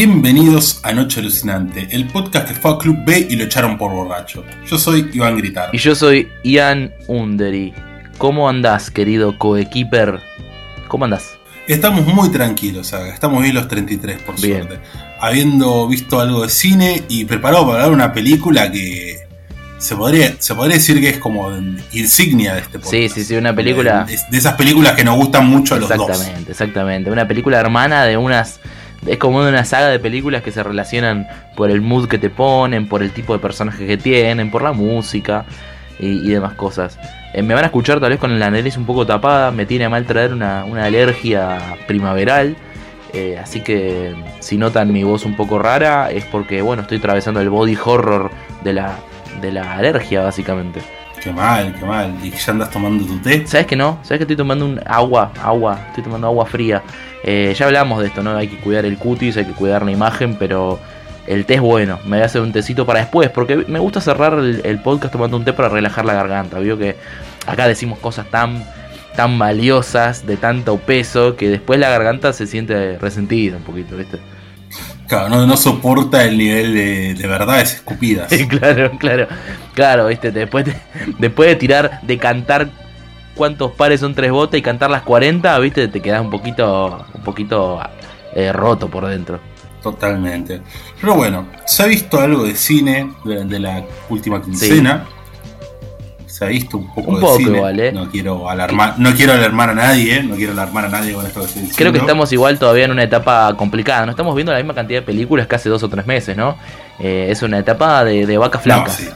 Bienvenidos a Noche Alucinante, el podcast que fue a Club B y lo echaron por borracho. Yo soy Iván Gritar. Y yo soy Ian Undery. ¿Cómo andás, querido coequiper? ¿Cómo andás? Estamos muy tranquilos, Saga. estamos bien los 33, por Bien. suerte. Habiendo visto algo de cine y preparado para ver una película que se podría, se podría decir que es como insignia de este podcast. Sí, sí, sí, una película- De, de esas películas que nos gustan mucho a los dos. Exactamente, exactamente. Una película hermana de unas. Es como de una saga de películas que se relacionan por el mood que te ponen, por el tipo de personajes que tienen, por la música y, demás cosas. Eh, me van a escuchar tal vez con la nariz un poco tapada, me tiene a mal traer una, una alergia primaveral. eh, así que si notan mi voz un poco rara es porque, bueno, estoy atravesando el body horror de la, de la alergia, básicamente. Qué mal, qué mal. Y ya andas tomando tu té. ¿Sabes que no? ¿Sabes que estoy tomando un agua? Agua, estoy tomando agua fría. Eh, ya hablamos de esto, ¿no? Hay que cuidar el cutis, hay que cuidar la imagen, pero el té es bueno. Me voy a hacer un tecito para después, porque me gusta cerrar el, el podcast tomando un té para relajar la garganta. Vio que acá decimos cosas tan, tan valiosas, de tanto peso, que después la garganta se siente resentida un poquito, ¿viste? Claro, no, no soporta el nivel de, de verdades escupidas. claro, claro, claro, viste, después de, después de tirar, de cantar cuántos pares son tres botas y cantar las 40, viste, te quedas un poquito, un poquito eh, roto por dentro. Totalmente. Pero bueno, se ha visto algo de cine durante la última quincena. Se ha visto un poco Un de poco cine. igual, ¿eh? No quiero alarmar, no quiero alarmar a nadie, no quiero alarmar a nadie con esto que estoy diciendo. Creo que estamos igual todavía en una etapa complicada, no estamos viendo la misma cantidad de películas que hace dos o tres meses, ¿no? Eh, es una etapa de, de vacas No, flacas. sí.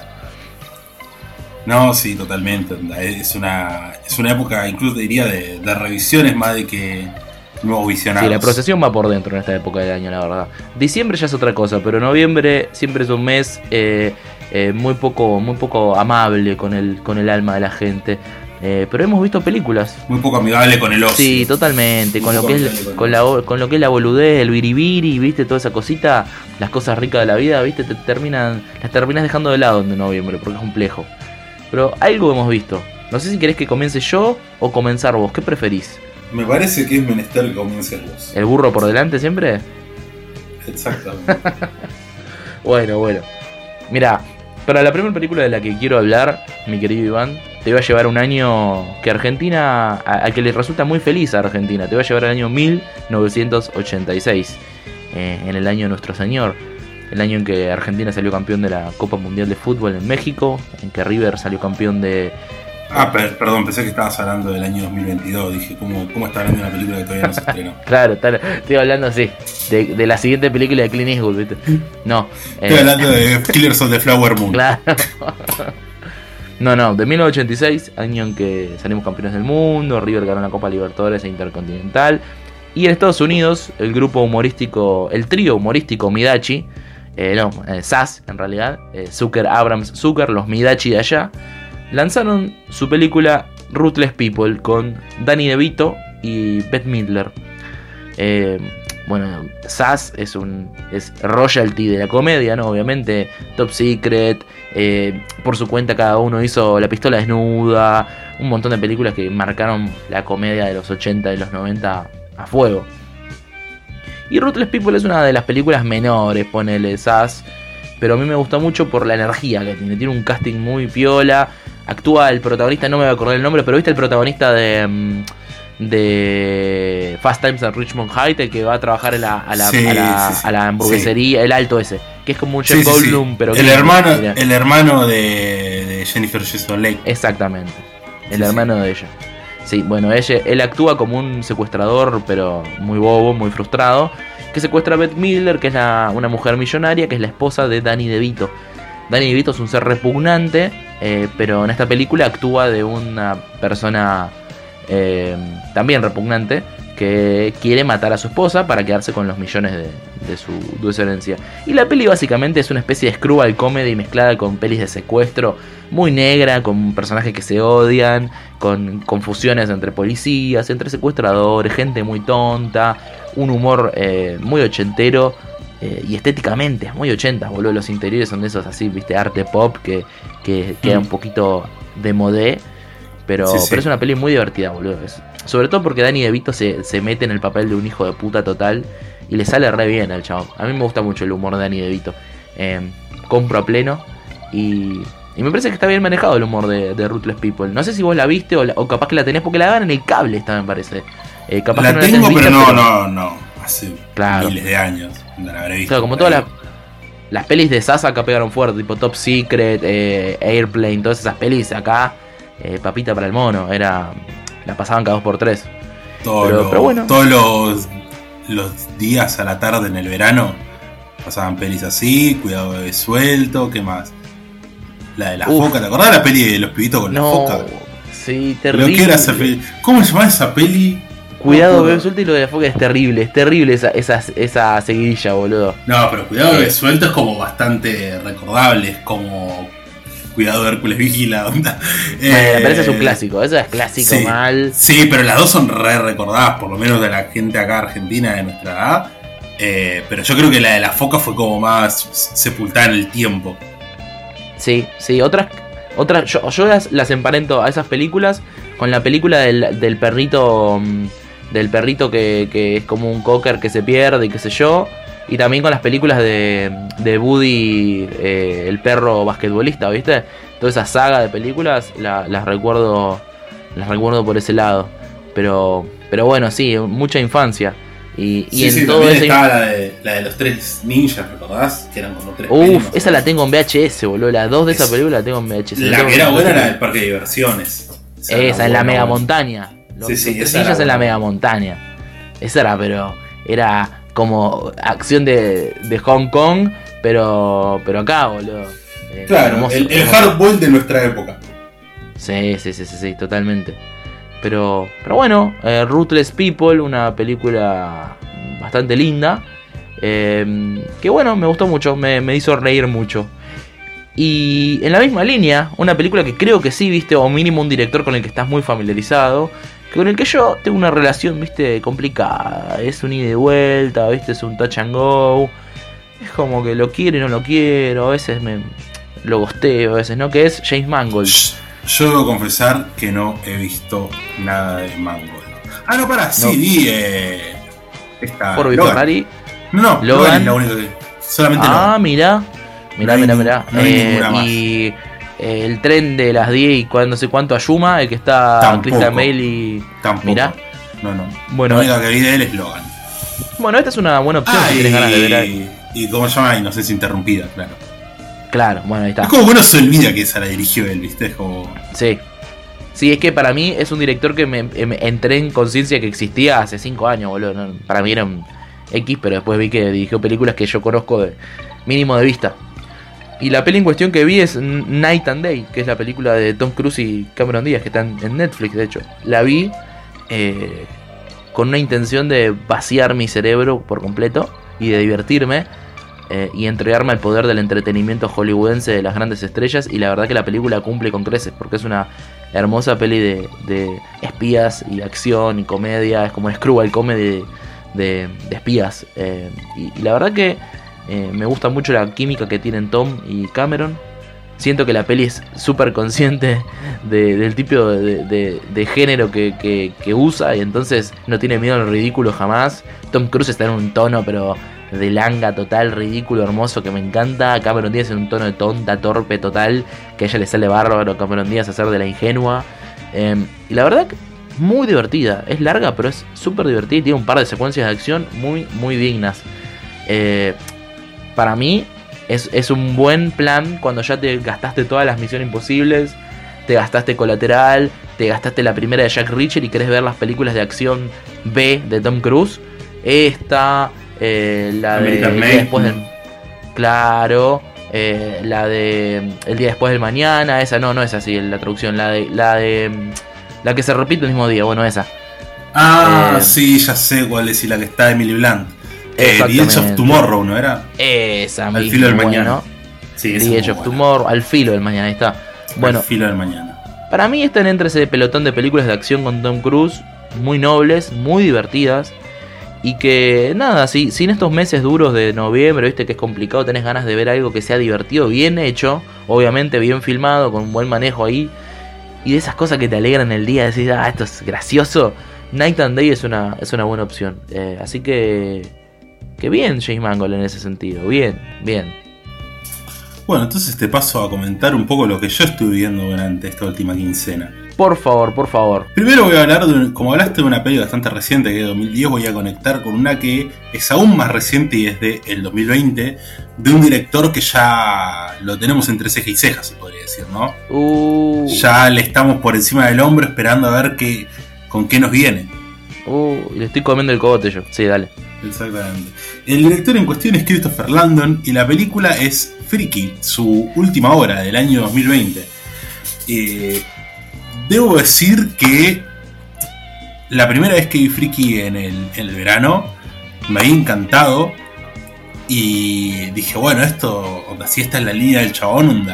No, sí, totalmente. Es una, es una época, incluso diría, de, de revisiones más de que nuevos visionados. Sí, la procesión va por dentro en esta época del año, la verdad. Diciembre ya es otra cosa, pero noviembre siempre es un mes eh, eh, muy poco, muy poco amable con el, con el alma de la gente. Eh, pero hemos visto películas. Muy poco amigable con el ocio. Sí, totalmente. Con lo que es, con la, con lo que es la boludez, el biribiri, viste, toda esa cosita, las cosas ricas de la vida, viste, te terminan, las terminas dejando de lado en noviembre, porque es complejo. Pero algo hemos visto. No sé si querés que comience yo o comenzar vos. ¿Qué preferís? Me parece que es menester que comiences vos. ¿El burro por delante siempre? Exactamente. Bueno, bueno. Mira, para la primera película de la que quiero hablar, mi querido Iván, te va a llevar un año que Argentina, a, a que le resulta muy feliz a Argentina, te va a llevar el año 1986, eh, en el año de nuestro Señor, el año en que Argentina salió campeón de la Copa Mundial de Fútbol en México, en que River salió campeón de... ah, per- perdón, pensé que estabas hablando del año 2022. Dije, ¿cómo, cómo está hablando de una película que todavía no se estrenó? Claro, tal- estoy hablando así, de, de la siguiente película de Clint Eastwood, ¿viste? No. Estoy eh, hablando de Killers of the Flower Moon. Claro. No, no, de 1986, año en que salimos campeones del mundo, River ganó la Copa Libertadores e Intercontinental. Y en Estados Unidos, el grupo humorístico, el trío humorístico Midachi, eh, no, eh, SAS en realidad, eh, Zucker, Abrams, Zucker, los Midachi de allá, lanzaron su película Ruthless People con Danny DeVito y Beth Midler. Bueno, SAS es un es royalty de la comedia, ¿no? Obviamente, Top Secret, eh, por su cuenta cada uno hizo La pistola desnuda, un montón de películas que marcaron la comedia de los 80 y los 90 a fuego. Y Ruthless People es una de las películas menores, ponele SAS, pero a mí me gusta mucho por la energía que tiene, tiene un casting muy piola, actúa el protagonista, no me voy a acordar el nombre, pero viste el protagonista de... mm, de Fast Times at Richmond Height, el que va a trabajar en la, a, la, Sí, a, la, sí, a la hamburguesería, el alto ese, que es como un Jeff. Goldblum, pero el hermano, el hermano de, de Jennifer Jason Leigh. Exactamente, el hermano de ella. Sí, bueno, ella, él actúa como un secuestrador, pero muy bobo, muy frustrado, que secuestra a Beth Miller, que es una mujer millonaria, que es la esposa de Danny DeVito. Danny DeVito es un ser repugnante, eh, pero en esta película actúa de una persona eh, también repugnante, que quiere matar a su esposa para quedarse con los millones de, de su, de su herencia. Y la peli básicamente es una especie de screwball comedy mezclada con pelis de secuestro, muy negra, con personajes que se odian, con confusiones entre policías, entre secuestradores, gente muy tonta, un humor eh, muy ochentero. eh, y estéticamente es muy 80, boludo. Los interiores son de esos así, viste, arte pop que, que queda un poquito de modé. Pero, Sí, sí. pero es una peli muy divertida, boludo. Es- sobre todo porque Danny DeVito se, se mete en el papel de un hijo de puta total y le sale re bien al chabón. A mí me gusta mucho el humor de Danny DeVito. Eh, compro a pleno y, y me parece que está bien manejado el humor de, de Ruthless People. No sé si vos la viste o, la- o capaz que la tenés porque la dan en el cable esta, me parece. Eh, capaz La que no tengo, tenés pero vista, no, no, no. Hace Claro. miles de años. No la habré visto Claro, como todas las, las pelis de Sasa acá pegaron fuerte, tipo Top Secret, eh, Airplane, todas esas pelis acá, eh, papita para el mono, era la pasaban cada dos por tres. Todos pero- los- pero bueno. Todos los, los días a la tarde en el verano pasaban pelis así, cuidado de suelto, ¿qué más? La de la Uf. foca, ¿te acordás de la peli de los pibitos con la foca? sí, terrible. que era esa peli. ¿Cómo se llamaba esa peli? Cuidado, bebé suelto y lo de la foca es terrible, es terrible esa, esa, esa seguidilla, boludo. No, pero cuidado de Eh. suelto es como bastante recordable, es como cuidado Hércules Vigila, onda. Bueno, Eh, me parece es un clásico, eso es clásico sí. mal. Sí, pero las dos son re recordadas, por lo menos de la gente acá argentina de nuestra edad. Eh, pero yo creo que la de la foca fue como más sepultada en el tiempo. Sí, sí, otras, otras yo, yo las, las emparento a esas películas con la película del, del perrito, mm, del perrito que, que es como un cocker que se pierde y qué sé yo, y también con las películas de, de Woody, eh, el perro basquetbolista, ¿viste? Toda esa saga de películas la- las recuerdo, las recuerdo por ese lado, pero, pero bueno, sí, mucha infancia. Y, y Sí, en sí, todo también ese estaba la de, la de los tres ninjas, ¿recordás? Que eran como tres Uf, esa la tengo en VHS, boludo. Las dos de esa Es- película la tengo en VHS. La que era en- buena era del parque de diversiones. era Esa, en la mega montaña. Los Sí, sí, esa ninjas en la mega montaña. Esa era, pero. Era como acción de, de Hong Kong, pero. Pero acá, boludo. Eh, Claro, hermoso, el, el hardball de nuestra época. Sí, sí, sí, sí, sí, totalmente. Pero, pero bueno, eh, Ruthless People, una película bastante linda. eh, que bueno, me gustó mucho, me, me hizo reír mucho. Y en la misma línea, una película que creo que sí, viste, o mínimo un director con el que estás muy familiarizado, con el que yo tengo una relación, viste, complicada. Es un ida y vuelta, viste, es un touch and go. Es como que lo quiero y no lo quiero, a veces me lo gosteo, a veces no, que es James Mangold. Yo debo confesar que no he visto nada de Mango. Ah, no, pará, sí, No. vi eh, esta. Logan. Ferrari. No, no, Logan. Logan es la única que. Solamente Ah, Logan. mira. Mirá, No mirá, mirá. no Eh, y eh, el tren de las 10 y cuando no sé cuánto a Yuma, el que está Tampoco. Christian Bale y. Tampoco. mirá. No, no. Bueno, la única que vi de él es Logan. Bueno, esta es una buena opción Ah, si y, tienes ganas de ver. algo. y cómo se llama Inocencia Interrumpida, claro. Claro, bueno, ahí está. Es como que uno se olvida que esa la dirigió él, ¿viste? Es como. Sí. Sí, es que para mí es un director que me, me entré en conciencia que existía hace 5 años, boludo. No, para mí era un X, pero después vi que dirigió películas que yo conozco de mínimo de vista. Y la peli en cuestión que vi es Night and Day, que es la película de Tom Cruise y Cameron Díaz, que están en Netflix, de hecho. La vi eh, con una intención de vaciar mi cerebro por completo y de divertirme eh, y entregarme al poder del entretenimiento hollywoodense de las grandes estrellas. Y la verdad que la película cumple con creces, porque es una hermosa peli de, de espías y acción y comedia. Es como un screwball comedy de, de, espías. eh, y la verdad que eh, me gusta mucho la química que tienen Tom y Cameron. Siento que la peli es súper consciente de- del tipo de, género que, usa y entonces no tiene miedo al ridículo jamás. Tom Cruise está en un tono pero de langa total, ridículo, hermoso, que me encanta. Cameron Díaz en un tono de tonta, torpe total, que a ella le sale bárbaro Cameron Díaz hacer de la ingenua. Eh, y la verdad muy divertida, es larga pero es súper divertida y tiene un par de secuencias de acción muy, muy dignas. Eh, para mí es, es un buen plan cuando ya te gastaste todas las misiones imposibles, te gastaste colateral, te gastaste la primera de Jack Reacher y querés ver las películas de acción B de Tom Cruise. Esta, eh, la de el día después del, claro, eh, la de el día después del mañana, esa no, no es así la traducción, la de la de la que se repite el mismo día, bueno esa. Ah, Eh, sí, ya sé cuál es y la que está Emily Blunt. Eh, The Edge of. Tomorrow, ¿no era? Esa Al misma, filo del bueno. mañana. Sí, esa The Edge of. Tomorrow, al filo del mañana, ahí está. Bueno, Al filo del mañana. Para mí están entre ese pelotón de películas de acción con Tom Cruise, muy nobles, muy divertidas. Y que nada, si, si en estos meses duros de noviembre, viste que es complicado, tenés ganas de ver algo que sea divertido, bien hecho, obviamente bien filmado, con un buen manejo ahí. y de esas cosas que te alegran el día, decís, ah, esto es gracioso, Night and Day es una, es una buena opción. Eh, así que, que bien James Mangold en ese sentido, bien, bien. Bueno, entonces te paso a comentar un poco lo que yo estuve viendo durante esta última quincena. Por favor, por favor. Primero voy a hablar, de, como hablaste de una peli bastante reciente que es de 2010, voy a conectar con una que es aún más reciente y es de el 2020, de un director que ya lo tenemos entre ceja y ceja, se podría decir, ¿no? Uh, Ya le estamos por encima del hombro esperando a ver qué, con qué nos viene. Uh, le estoy comiendo el cogote yo. Sí, dale. Exactamente. El director en cuestión es Christopher Landon y la película es Freaky, su última obra del año 2020. Eh, debo decir que la primera vez que vi Freaky en el, verano me había encantado y dije, bueno, esto, onda, si esta es la línea del chabón,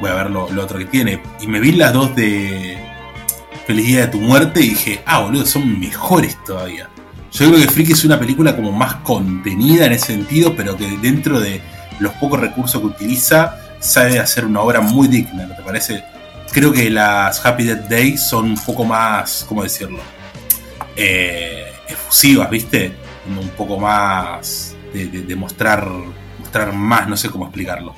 voy a ver lo otro que tiene. Y me vi las dos de Feliz Día de tu Muerte y dije, ah, boludo, son mejores todavía. Yo creo que Freaky es una película como más contenida en ese sentido, pero que dentro de los pocos recursos que utiliza, sabe hacer una obra muy digna, ¿no te parece? Creo que las Happy Death Day son un poco más, ¿cómo decirlo? Eh, efusivas, ¿viste? Un poco más de- de mostrar, mostrar más, no sé cómo explicarlo.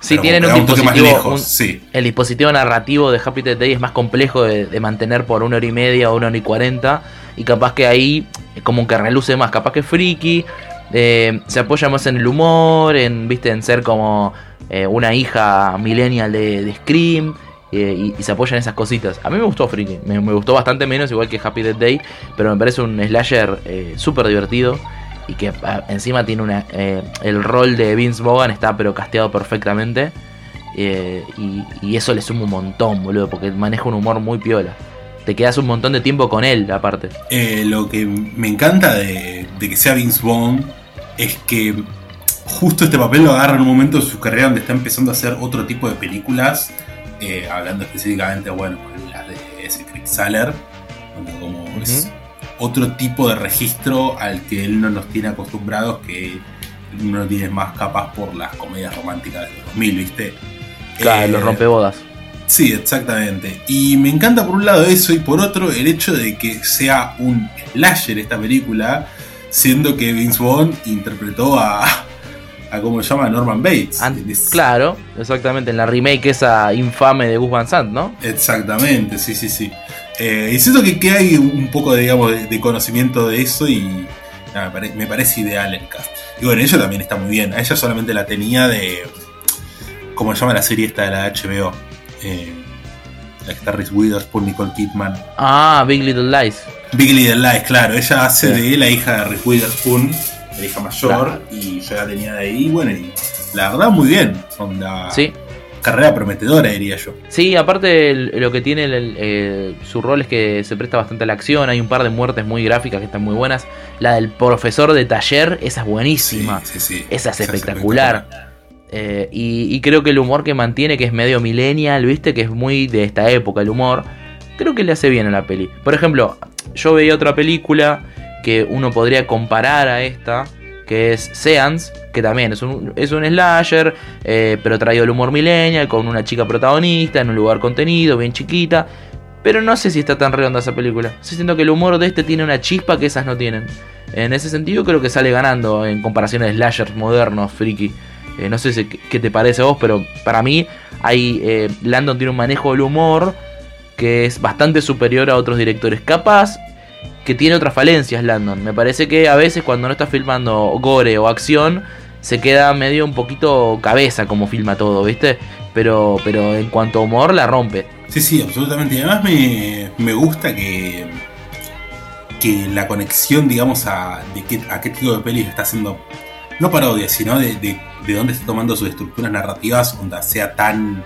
Sí, tienen un dispositivo. lejos, un- sí. El dispositivo narrativo de Happy Death Day es más complejo de, de mantener por una hora y media o una hora y cuarenta. Y capaz que ahí es como que reluce más. Capaz que Freaky eh, se apoya más en el humor, en, ¿viste? en ser como eh, una hija millennial de, de Scream. eh, y, y se apoya en esas cositas. A mí me gustó Freaky. Me, me gustó bastante menos, igual que Happy Death Day. Pero me parece un slasher eh, súper divertido. Y que ah, encima tiene una. eh, el rol de Vince Vaughan está pero casteado perfectamente. Eh, y, y eso le suma un montón, boludo, porque maneja un humor muy piola. Te quedas un montón de tiempo con él, aparte. Eh, lo que me encanta de, de que sea Vince Vaughn es que justo este papel lo agarra en un momento de su carrera donde está empezando a hacer otro tipo de películas, hablando específicamente, bueno, las de ese Chris Saller, donde como es otro tipo de registro al que él no nos tiene acostumbrados, que uno tiene más capaz por las comedias románticas de los 2000, ¿viste? Claro, Eh, los rompebodas. Sí, exactamente. Y me encanta por un lado eso y por otro el hecho de que sea un slasher esta película, siendo que Vince Vaughn interpretó a, a ¿cómo se llama? Norman Bates. Claro, exactamente, en la remake esa infame de Gus Van Sant, ¿no? Exactamente, sí, sí, sí. Eh, y siento que, que hay un poco, de, digamos, de, de conocimiento de eso y nada, me, pare- me parece ideal el cast. Y bueno, ella también está muy bien. A ella solamente la tenía de... ¿Cómo se llama la serie esta de la HBO? Eh, la que está Reese Witherspoon, Nicole Kidman. Ah, Big Little Lies. Big Little Lies, claro. Ella hace Sí. de la hija de Reese Witherspoon, la hija mayor, Claro. y yo la tenía de ahí. Bueno, y la verdad, muy bien. Onda, Sí. Carrera prometedora, diría yo. Sí, aparte lo que tiene el- el- eh, su rol es que se presta bastante a la acción. Hay un par de muertes muy gráficas que están muy buenas. La del profesor de taller, esa es buenísima. Sí, sí, sí. Esa es espectacular. Eh, y, y creo que el humor que mantiene, que es medio millennial, viste, que es muy de esta época el humor, creo que le hace bien a la peli. Por ejemplo, yo veía otra película que uno podría comparar a esta, que es Seance, que también es un, es un slasher, eh, pero traído el humor millennial, con una chica protagonista, en un lugar contenido, bien chiquita. Pero no sé si está tan redonda esa película. Sí siento que el humor de este tiene una chispa que esas no tienen. En ese sentido creo que sale ganando en comparación a slashers modernos, friki. Eh, no sé qué te parece a vos, pero para mí hay, eh, Landon tiene un manejo del humor que es bastante superior a otros directores. Capaz que tiene otras falencias Landon. Me parece que a veces cuando no está filmando gore o acción se queda medio un poquito cabeza como filma todo, ¿viste? Pero, pero en cuanto a humor la rompe. Sí, sí, absolutamente. Y además me, me gusta que, que la conexión, digamos, a, de qué, a qué tipo de pelis está haciendo, no parodia, sino de, de, de dónde está tomando sus estructuras narrativas, donde sea tan,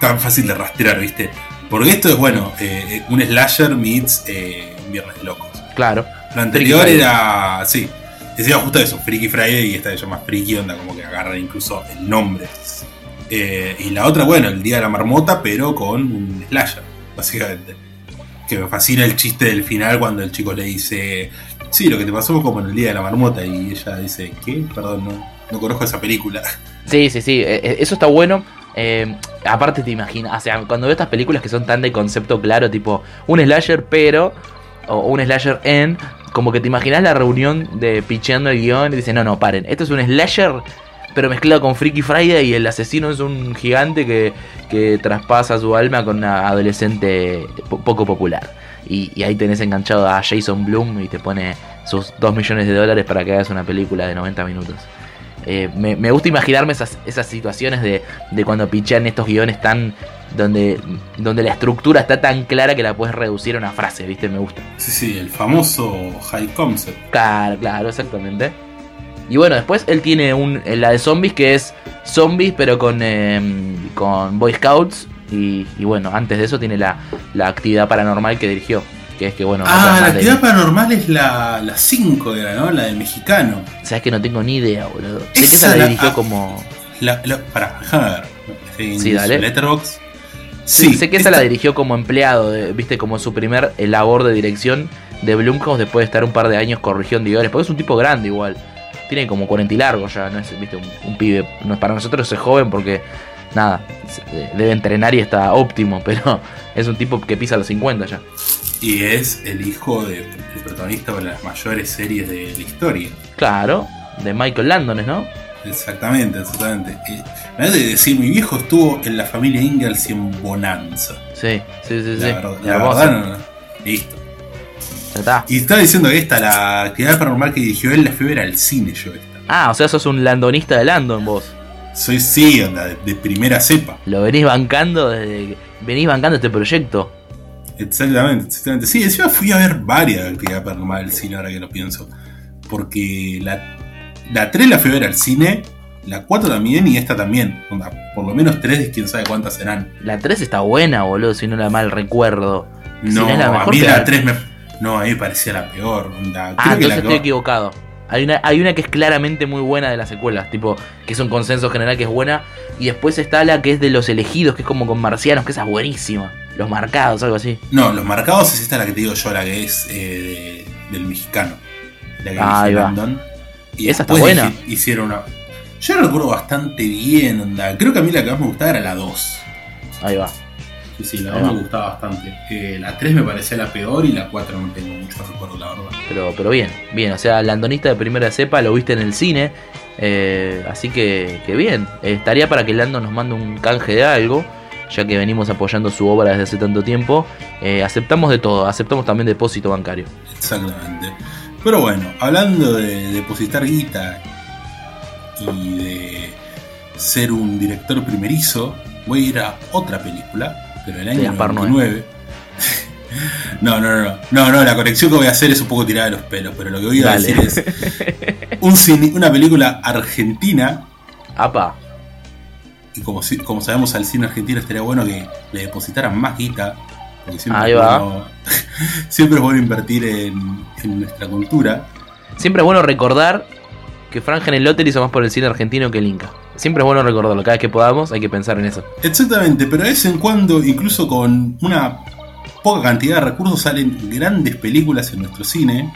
tan fácil de rastrear, ¿viste? Porque esto es, bueno, eh, un slasher meets eh, Viernes de Locos. Claro. Lo anterior era, sí, decía justo eso, Freaky Friday, y esta se llama Freaky, onda como que agarran incluso el nombre. Eh, y la otra, bueno, el Día de la Marmota, pero con un slasher, básicamente. Que me fascina el chiste del final cuando el chico le dice, sí, lo que te pasó fue como en el Día de la Marmota, y ella dice, ¿qué? Perdón, no, no conozco esa película. Sí, sí, sí, eh, eh, eso está bueno. Eh, aparte te imaginas, o sea, cuando veo estas películas que son tan de concepto claro, tipo un slasher pero, o un slasher en, como que te imaginas la reunión de picheando el guion y dicen, no, no, paren, esto es un slasher pero mezclado con Freaky Friday y el asesino es un gigante que, que traspasa su alma con una adolescente poco popular. Y, ahí tenés enganchado a Jason Bloom y te pone sus 2 millones de dólares para que hagas una película de 90 minutos. Eh, me, me, gusta imaginarme esas, esas situaciones de, de, cuando pichean estos guiones tan. Donde, donde la estructura está tan clara que la puedes reducir a una frase, ¿viste? Me gusta. Sí, sí, el famoso high concept. Claro, claro, exactamente. Y bueno, después él tiene un, la de zombies que es zombies pero con, eh, con Boy Scouts. Y, y, bueno, antes de eso tiene la, la actividad paranormal que dirigió. Que es que bueno. Ah, la actividad paranormal es la 5 era, ¿no? La del mexicano. Sabes que no tengo ni idea, boludo. Sé que esa la, la dirigió ah, como. La, la, pará, déjame ver. En sí, dale. Letterboxd. Sí, sé que esa, la dirigió como empleado, de, viste, como su primer labor de dirección de Blumhouse después de estar un par de años corrigiendo guiones. Porque es un tipo grande igual. Tiene como 40 y largo ya, no es, viste, un, un pibe. No, para nosotros es joven porque nada, debe entrenar y está óptimo, pero es un tipo que pisa los 50 ya. Y es el hijo del de, protagonista de las mayores series de la historia. Claro, de Michael Landon, ¿no? Exactamente, exactamente. Eh, me de decir, mi viejo estuvo en la familia Ingalls y en Bonanza. Sí, sí, sí. La, sí. verdad, la verdad no, no. Listo. Ya está. Y estaba diciendo que esta, la actividad paranormal que dirigió él, la fui al cine yo esta. Ah, o sea, sos un landonista de Landon vos. Soy sí, onda, de, de primera cepa. Lo venís bancando desde venís bancando este proyecto. Exactamente, exactamente. Sí, encima fui a ver varias actividades paranormal del cine ahora que lo pienso. Porque la, la 3 la fui a ver al cine, la 4 también y esta también. Por lo menos 3 quién sabe cuántas serán. La 3 está buena, boludo, si no la mal recuerdo. No, si a mí la 3 me. No, a mí me parecía la peor. Onda. Ah, entonces la estoy equivocado. Hay una, hay una que es claramente muy buena de las secuelas, tipo, que es un consenso general que es buena. Y después está la que es de los elegidos, que es como con marcianos, que esa es buenísima. Los marcados, algo así. No, los marcados es esta la que te digo yo, la que es eh, de, del mexicano. La que Ah, ahí dirige va. Landon. Y Esa está buena. Hicieron una. Yo la recuerdo bastante bien, onda. Creo que a mí la que más me gustaba era la 2. Ahí va. Sí, sí, la Ahí 2 va. me gustaba bastante. Eh, la 3 me parecía la peor y la 4 no tengo mucho recuerdo, la verdad. Pero, pero bien, bien. O sea, landonista de primera cepa, lo viste en el cine. eh, así que, que bien. Eh, estaría para que Landon nos mande un canje de algo. Ya que venimos apoyando su obra desde hace tanto tiempo. Eh, aceptamos de todo. Aceptamos también depósito bancario. Exactamente. Pero bueno, hablando de depositar guita y de ser un director primerizo, voy a ir a otra película, pero De año Noé. 99. No, no, no, no, no, la conexión que voy a hacer es un poco tirada de los pelos, pero lo que voy a Dale. decir es un cine- una película argentina, Apa. y como, si- como sabemos al cine argentino estaría bueno que le depositaran más guita, porque siempre, Ahí es bueno, siempre es bueno invertir en, en nuestra cultura. Siempre es bueno recordar que Frank Genelotter hizo más por el cine argentino que el Inca. Siempre es bueno recordarlo. Cada vez que podamos hay que pensar en eso. Exactamente, pero de vez en cuando, incluso con una poca cantidad de recursos, salen grandes películas en nuestro cine.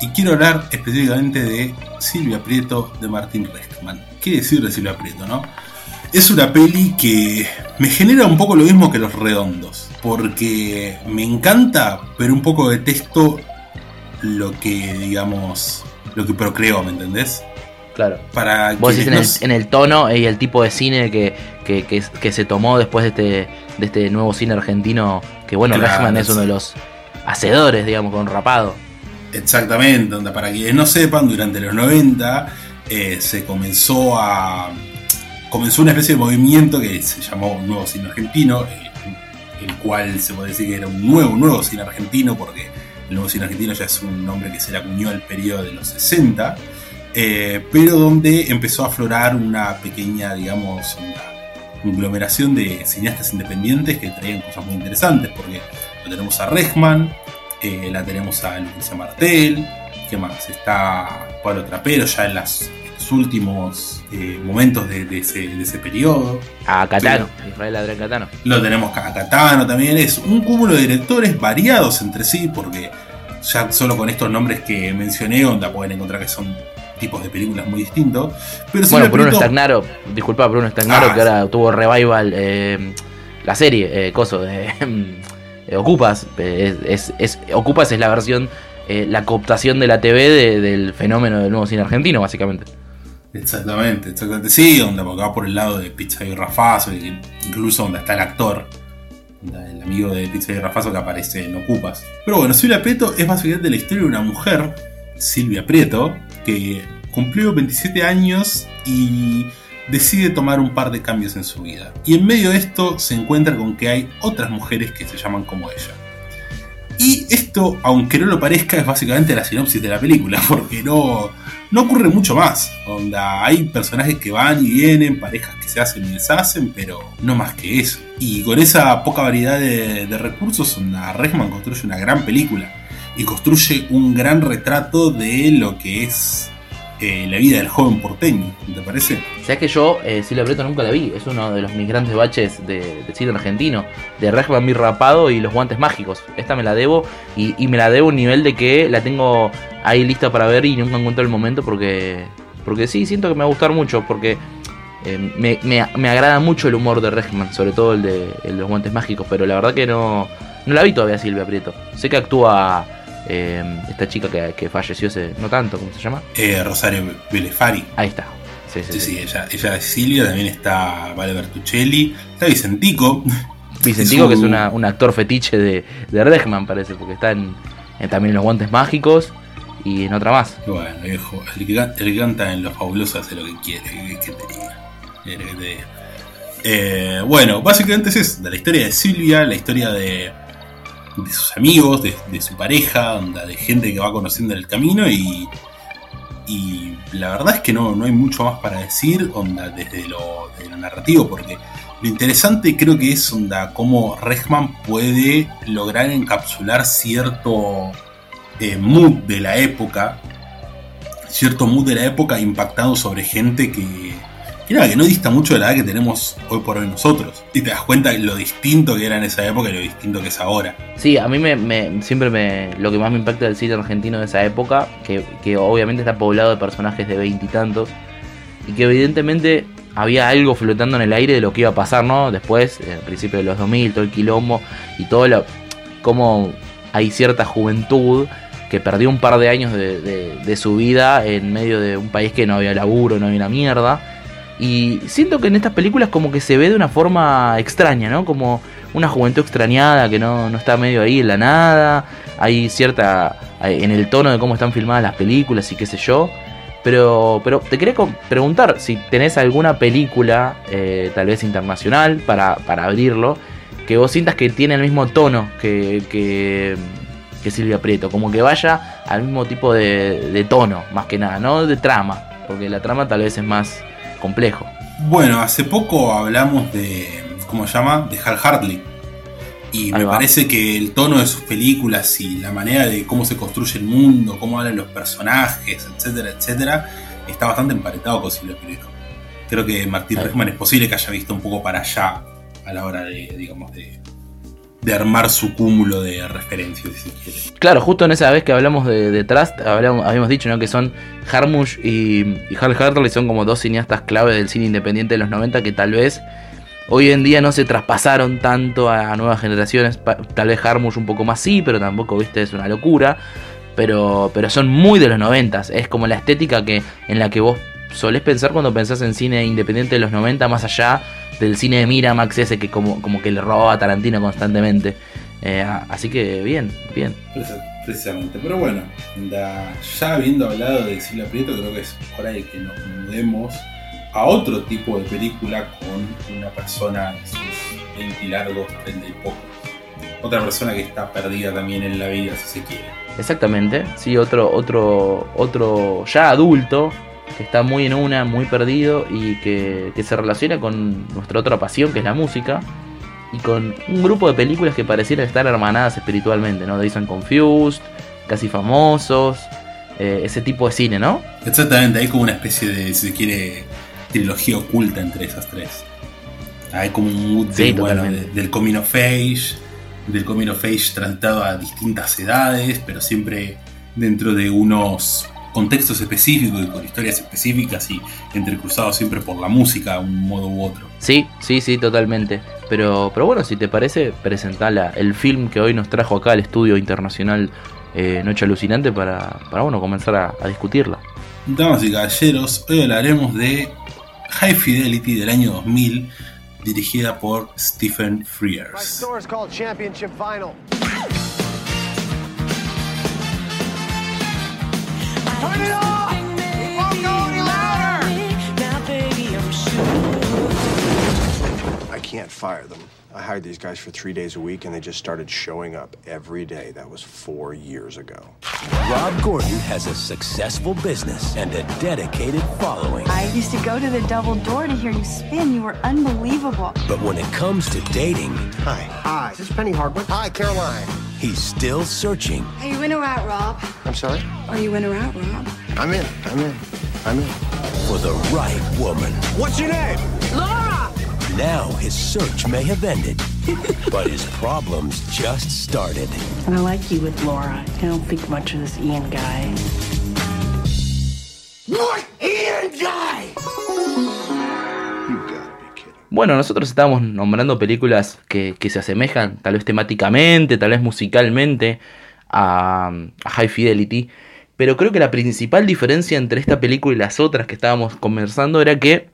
Y quiero hablar específicamente de Silvia Prieto de Martín Rechtman. ¿Qué decir de Silvia Prieto, no? Es una peli que me genera un poco lo mismo que Los Redondos. Porque me encanta, pero un poco detesto lo que, digamos, lo que procreó, ¿me entendés? Claro. Para Vos decís en el, no- en el tono y el tipo de cine que, que, que- que se tomó después de este, de este nuevo cine argentino. Que bueno, Claro, es uno de los hacedores, digamos, con rapado. Exactamente, onda, para quienes no sepan, durante los 90 eh, se comenzó a. comenzó una especie de movimiento que se llamó Nuevo Cine Argentino, eh, el cual se puede decir que era un nuevo, nuevo cine argentino, porque el nuevo cine argentino ya es un nombre que se le acuñó al periodo de los 60, eh, pero donde empezó a aflorar una pequeña, digamos, una conglomeración de cineastas independientes que traían cosas muy interesantes, porque lo tenemos a Rechman, eh, la tenemos a Lucrecia Martel, ¿qué más? Está Pablo Trapero ya en, las- últimos eh, momentos de, de ese, de ese periodo. A Catano, Israel Adrián Catano. Lo tenemos a Catano también. Es un cúmulo de directores variados entre sí, porque ya solo con estos nombres que mencioné, onda pueden encontrar que son tipos de películas muy distintos. Pero bueno, Bruno Stagnaro, disculpa, Bruno Stagnaro, ah, que ahora tuvo revival eh, la serie, eh, Coso, de eh, Ocupas. Es, es, Ocupas es la versión, la cooptación de la TV del fenómeno del nuevo cine argentino, básicamente. Exactamente, exactamente. Sí, donde va por el lado de Pizza y Rafazo, incluso donde está el actor, el amigo de Pizza y Rafazo que aparece en Ocupas. Pero bueno, Silvia Prieto es básicamente la historia de una mujer, Silvia Prieto, que cumplió 27 años y decide tomar un par de cambios en su vida. Y en medio de esto se encuentra con que hay otras mujeres que se llaman como ella. Y esto, aunque no lo parezca, es básicamente la sinopsis de la película, porque no, no ocurre mucho más. Onda, hay personajes que van y vienen, parejas que se hacen y deshacen, pero no más que eso. Y con esa poca variedad de, recursos, onda, Resman construye una gran película y construye un gran retrato de lo que es eh, la vida del joven porteño, ¿te parece? Sabes que yo eh, Silvia Preto nunca la vi, es uno de los mis grandes baches de, cine argentino, de Regman Mi Rapado y Los Guantes Mágicos. Esta me la debo y, me la debo a un nivel de que la tengo ahí lista para ver y nunca encuentro el momento porque, porque sí, siento que me va a gustar mucho, porque eh, me, agrada mucho el humor de Regman, sobre todo el de, Los Guantes Mágicos, pero la verdad que no, no la vi todavía Silvia Prieto. Sé que actúa eh, esta chica que, falleció hace no tanto, ¿cómo se llama? Eh, Rosario Belefari. Ahí está. Sí, sí, sí, ella, ella, es Silvia, también está Vale Bertuccelli, está Vicentico. Vicentico, que es un actor fetiche de, de Regman, parece, porque está en, también en Los Guantes Mágicos y en otra más. Bueno, viejo, el que, canta en Los Fabulosos hace lo que quiere, que te eh, bueno, básicamente es eso, de la historia de Silvia, la historia de de sus amigos, de, su pareja, de gente que va conociendo en el camino y, y la verdad es que no, no hay mucho más para decir onda, desde, lo, narrativo porque lo interesante creo que es onda, cómo Regman puede lograr encapsular cierto eh, mood de la época, cierto mood de la época impactado sobre gente que, que no dista mucho de la edad que tenemos hoy por hoy nosotros. Y te das cuenta de lo distinto que era en esa época y lo distinto que es ahora. Sí, a mí me, siempre me, lo que más me impacta del cine argentino de esa época, que, obviamente está poblado de personajes de veintitantos, y, que evidentemente había algo flotando en el aire de lo que iba a pasar, ¿no? Después, al principio de los 2000, todo el quilombo y todo lo... como hay cierta juventud que perdió un par de años de, de, su vida en medio de un país que no había laburo, no había una mierda y siento que en estas películas como que se ve de una forma extraña, ¿no? Como una juventud extrañada que no, está medio ahí en la nada. Hay cierta... en el tono de cómo están filmadas las películas y qué sé yo. Pero, pero te quería preguntar si tenés alguna película, eh, tal vez internacional, para, abrirlo, que vos sientas que tiene el mismo tono que, que, que Silvia Prieto, como que vaya al mismo tipo de, de tono, más que nada, no de trama, porque la trama tal vez es más complejo. Bueno, hace poco hablamos de, ¿cómo se llama? De Hal Hartley. Y me parece que el tono de sus películas y la manera de cómo se construye el mundo, cómo hablan los personajes, etcétera, etcétera, está bastante emparentado con Silvio Pirito. Creo que Martín Regman es posible que haya visto un poco para allá a la hora de, digamos, de, de armar su cúmulo de referencias, si quiere. Claro, justo en esa vez que hablamos de, Trust, habíamos dicho ¿no? que son Harmush y, y Hal Hartley son como dos cineastas clave del cine independiente de los 90 que tal vez hoy en día no se traspasaron tanto a, nuevas generaciones. Tal vez Harmush un poco más sí, pero tampoco, viste, es una locura. Pero, pero son muy de los 90. Es como la estética que, en la que vos solés pensar cuando pensás en cine independiente de los 90, más allá del cine de Miramax ese que como, como que le roba a Tarantino constantemente. Eh, así que bien, bien. Precisamente, pero bueno, ya habiendo hablado de Silvia Prieto, creo que es hora de que nos mudemos a otro tipo de película con una persona en sus 20 largos, 30 y pocos. Otra persona que está perdida también en la vida, si se quiere. Exactamente, sí, otro, otro, otro ya adulto, que está muy en una, muy perdido y que, se relaciona con nuestra otra pasión, que es la música, y con un grupo de películas que parecieran estar hermanadas espiritualmente, ¿no? Dicen Confused, Casi Famosos, eh, ese tipo de cine, ¿no? Exactamente, hay como una especie de, si se quiere, trilogía oculta entre esas tres. Hay como un mood del coming of age, del coming of age tratado a distintas edades, pero siempre dentro de unos contextos específicos y con historias específicas y entrecruzados siempre por la música, de un modo u otro. Sí, sí, sí, totalmente. Pero, pero bueno, si te parece, presentala el film que hoy nos trajo acá al estudio internacional eh, Noche Alucinante para, para bueno, comenzar a, a discutirla. Damas y caballeros, hoy hablaremos de High Fidelity del año 2000, dirigida por Stephen Frears. I can't fire them. I hired these guys for three days a week, and they just started showing up every day. That was four years ago. Rob Gordon has a successful business and a dedicated following. I used to go to the double door to hear you spin. You were unbelievable. But when it comes to dating, Hi. Hi. This is this Penny Hardwick? Hi, Caroline. he's still searching. Are you in or out, Rob? I'm sorry? Are you in or out, Rob? I'm in. I'm in. I'm in. for the right woman. What's your name? Now his search may have ended, but his problems just started. And I like you with Laura. I don't think much of this Ian guy. What? Ian Guy! You gotta be kidding. Bueno, nosotros estábamos nombrando películas que, que se asemejan, tal vez temáticamente, tal vez musicalmente, a, a High Fidelity. Pero creo que la principal diferencia entre esta película y las otras que estábamos conversando era que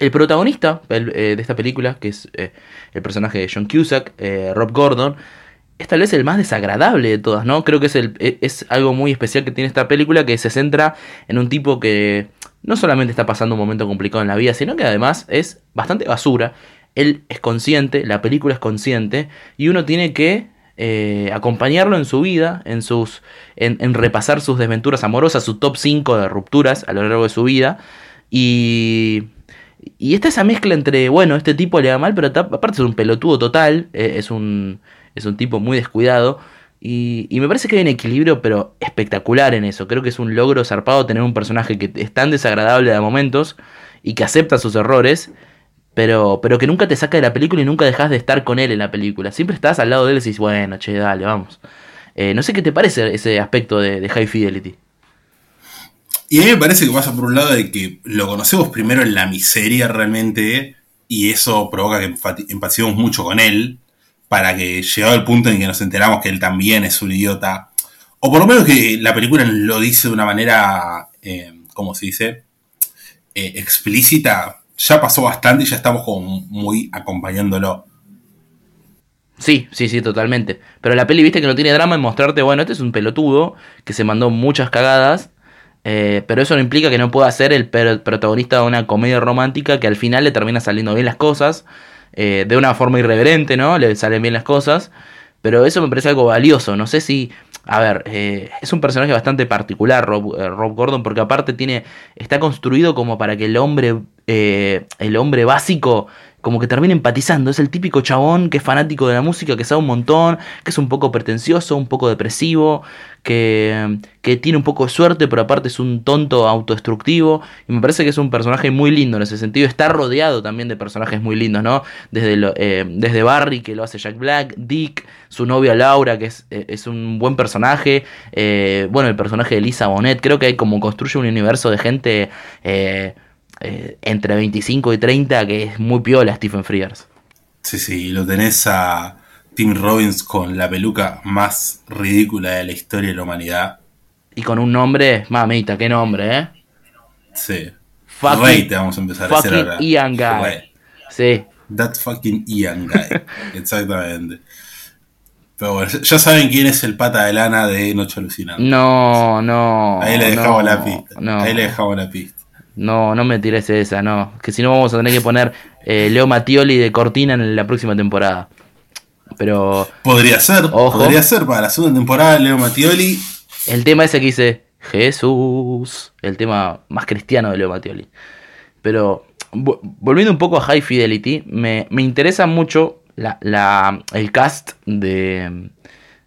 el protagonista eh, de esta película, que es eh, el personaje de John Cusack, eh, Rob Gordon, es tal vez el más desagradable de todas, ¿no? Creo que e- es algo muy especial que tiene esta película, que se centra en un tipo que no solamente está pasando un momento complicado en la vida, sino que además es bastante basura. Él es consciente, la película es consciente, y uno tiene que acompañarlo en su vida, en, sus, en, en repasar sus desventuras amorosas, su top 5 de rupturas a lo largo de su vida. Y, y está esa mezcla entre, bueno, este tipo le va mal, pero aparte es un pelotudo total, eh, es, un, es un tipo muy descuidado. Y, y me parece que hay un equilibrio, pero espectacular en eso. Creo que es un logro zarpado tener un personaje que es tan desagradable a momentos y que acepta sus errores, pero, pero que nunca te saca de la película y nunca dejas de estar con él en la película. Siempre estás al lado de él y dices, bueno, che, dale, vamos. Eh, no sé qué te parece ese aspecto de, de High Fidelity. Y a mí me parece que pasa por un lado de que lo conocemos primero en la miseria realmente, y eso provoca que empati- empaticemos mucho con él, para que llegado el punto en que nos enteramos que él también es un idiota, o por lo menos que la película lo dice de una manera, eh, ¿cómo se dice? Eh, explícita, ya pasó bastante y ya estamos como muy acompañándolo. Sí, sí, sí, totalmente. Pero la peli, viste que no tiene drama en mostrarte, bueno, este es un pelotudo que se mandó muchas cagadas. Eh, pero eso no implica que no pueda ser el protagonista de una comedia romántica que al final le termina saliendo bien las cosas. eh, de una forma irreverente, ¿no? Le salen bien las cosas. Pero eso me parece algo valioso. No sé si. A ver, eh, es un personaje bastante particular, Rob, Rob Gordon, porque aparte tiene. Está construido como para que el hombre. Eh, el hombre básico. Como que termine empatizando. Es el típico chabón que es fanático de la música, que sabe un montón, que es un poco pretencioso, un poco depresivo, que, que tiene un poco de suerte, pero aparte es un tonto autodestructivo. Y me parece que es un personaje muy lindo en ese sentido. Está rodeado también de personajes muy lindos, ¿no? Desde, lo- eh, desde Barry, que lo hace Jack Black, Dick, su novia Laura, que es, eh, es un buen personaje. bueno, el personaje de Lisa Bonet. Creo que hay como construye un universo de gente eh, entre 25 y 30 que es muy piola Stephen Frears. Sí, sí, lo tenés a Tim Robbins con la peluca más ridícula de la historia de la humanidad. Y con un nombre, mamita, qué nombre, ¿eh? Sí. Fucking- Rey te vamos a empezar a hacer fucking ahora. Ian Guy. Rey. Sí. That fucking Ian guy. Exactamente. Pero bueno, ya saben quién es el pata de lana de Noche Alucinante. No, no. Ahí le dejamos no, la pista. No, Ahí le dejamos la pista. No, no me tires esa, no. Que si no vamos a tener que poner eh, Leo Mattioli de cortina en la próxima temporada. Pero Podría ser, Ojo. podría ser para la segunda temporada Leo Mattioli. el tema ese que dice Jesús, el tema más cristiano de Leo Mattioli. Pero vo- volviendo un poco a High Fidelity, me, me interesa mucho la, la- el cast de,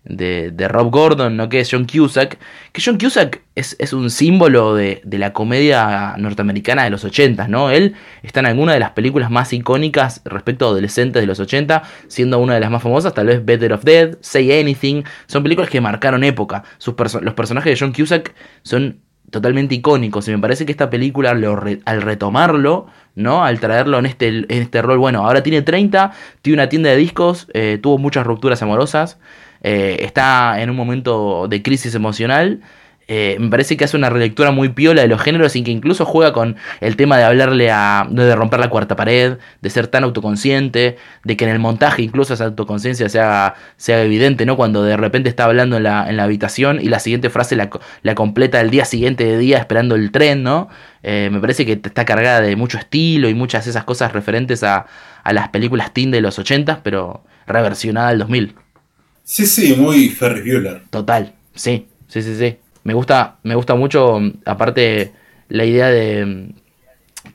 de, de Rob Gordon, ¿no? que es John Cusack. Que John Cusack es, es un símbolo de, de la comedia norteamericana de los 80, ¿no? Él está en alguna de las películas más icónicas respecto a adolescentes de los 80, siendo una de las más famosas, tal vez Better of Dead, Say Anything. Son películas que marcaron época. Sus los personajes de John Cusack son totalmente icónicos. Y me parece que esta película, al retomarlo, ¿no? Al traerlo en este, en este rol, bueno, ahora tiene 30, tiene una tienda de discos, eh, tuvo muchas rupturas amorosas, eh, está en un momento de crisis emocional. eh, me parece que hace una relectura muy piola de los géneros y que incluso juega con el tema de hablarle a. de romper la cuarta pared, de ser tan autoconsciente, de que en el montaje incluso esa autoconciencia sea, sea evidente, ¿no? Cuando de repente está hablando en la, en la habitación y la siguiente frase la, co- la completa el día siguiente de día esperando el tren, ¿no? Eh, me parece que está cargada de mucho estilo y muchas de esas cosas referentes a, a las películas teen de los 80, pero reversionada al 2000. Sí, sí, muy Ferris Bueller. Total, sí, sí, sí, sí. Me gusta, me gusta mucho, mm, aparte, la idea de. mm,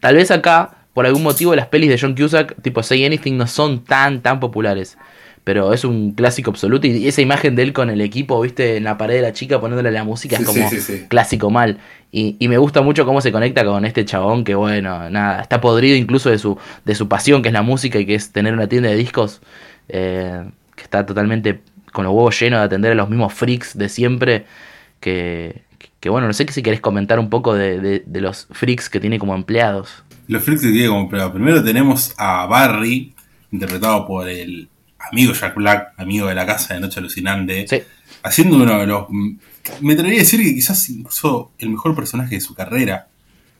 Tal vez acá, por algún motivo, las pelis de John Cusack, tipo Say Anything, no son tan, tan populares. Pero es un clásico absoluto. Y esa imagen de él con el equipo, viste, en la pared de la chica poniéndole la música, Sí, es como sí, sí, sí. clásico mal. Y, y me gusta mucho cómo se conecta con este chabón que, bueno, nada, está podrido incluso de su, de su pasión, que es la música y que es tener una tienda de discos. eh, que está totalmente con los huevos llenos de atender a los mismos freaks de siempre. Que, que bueno, no sé si querés comentar un poco de, de- de los freaks que tiene como empleados. Los freaks que tiene como empleado. Primero tenemos a Barry, interpretado por el amigo Jack Black, amigo de la casa de Noche Alucinante, Sí, haciendo uno de los. Me atrevería a decir que quizás incluso el mejor personaje de su carrera,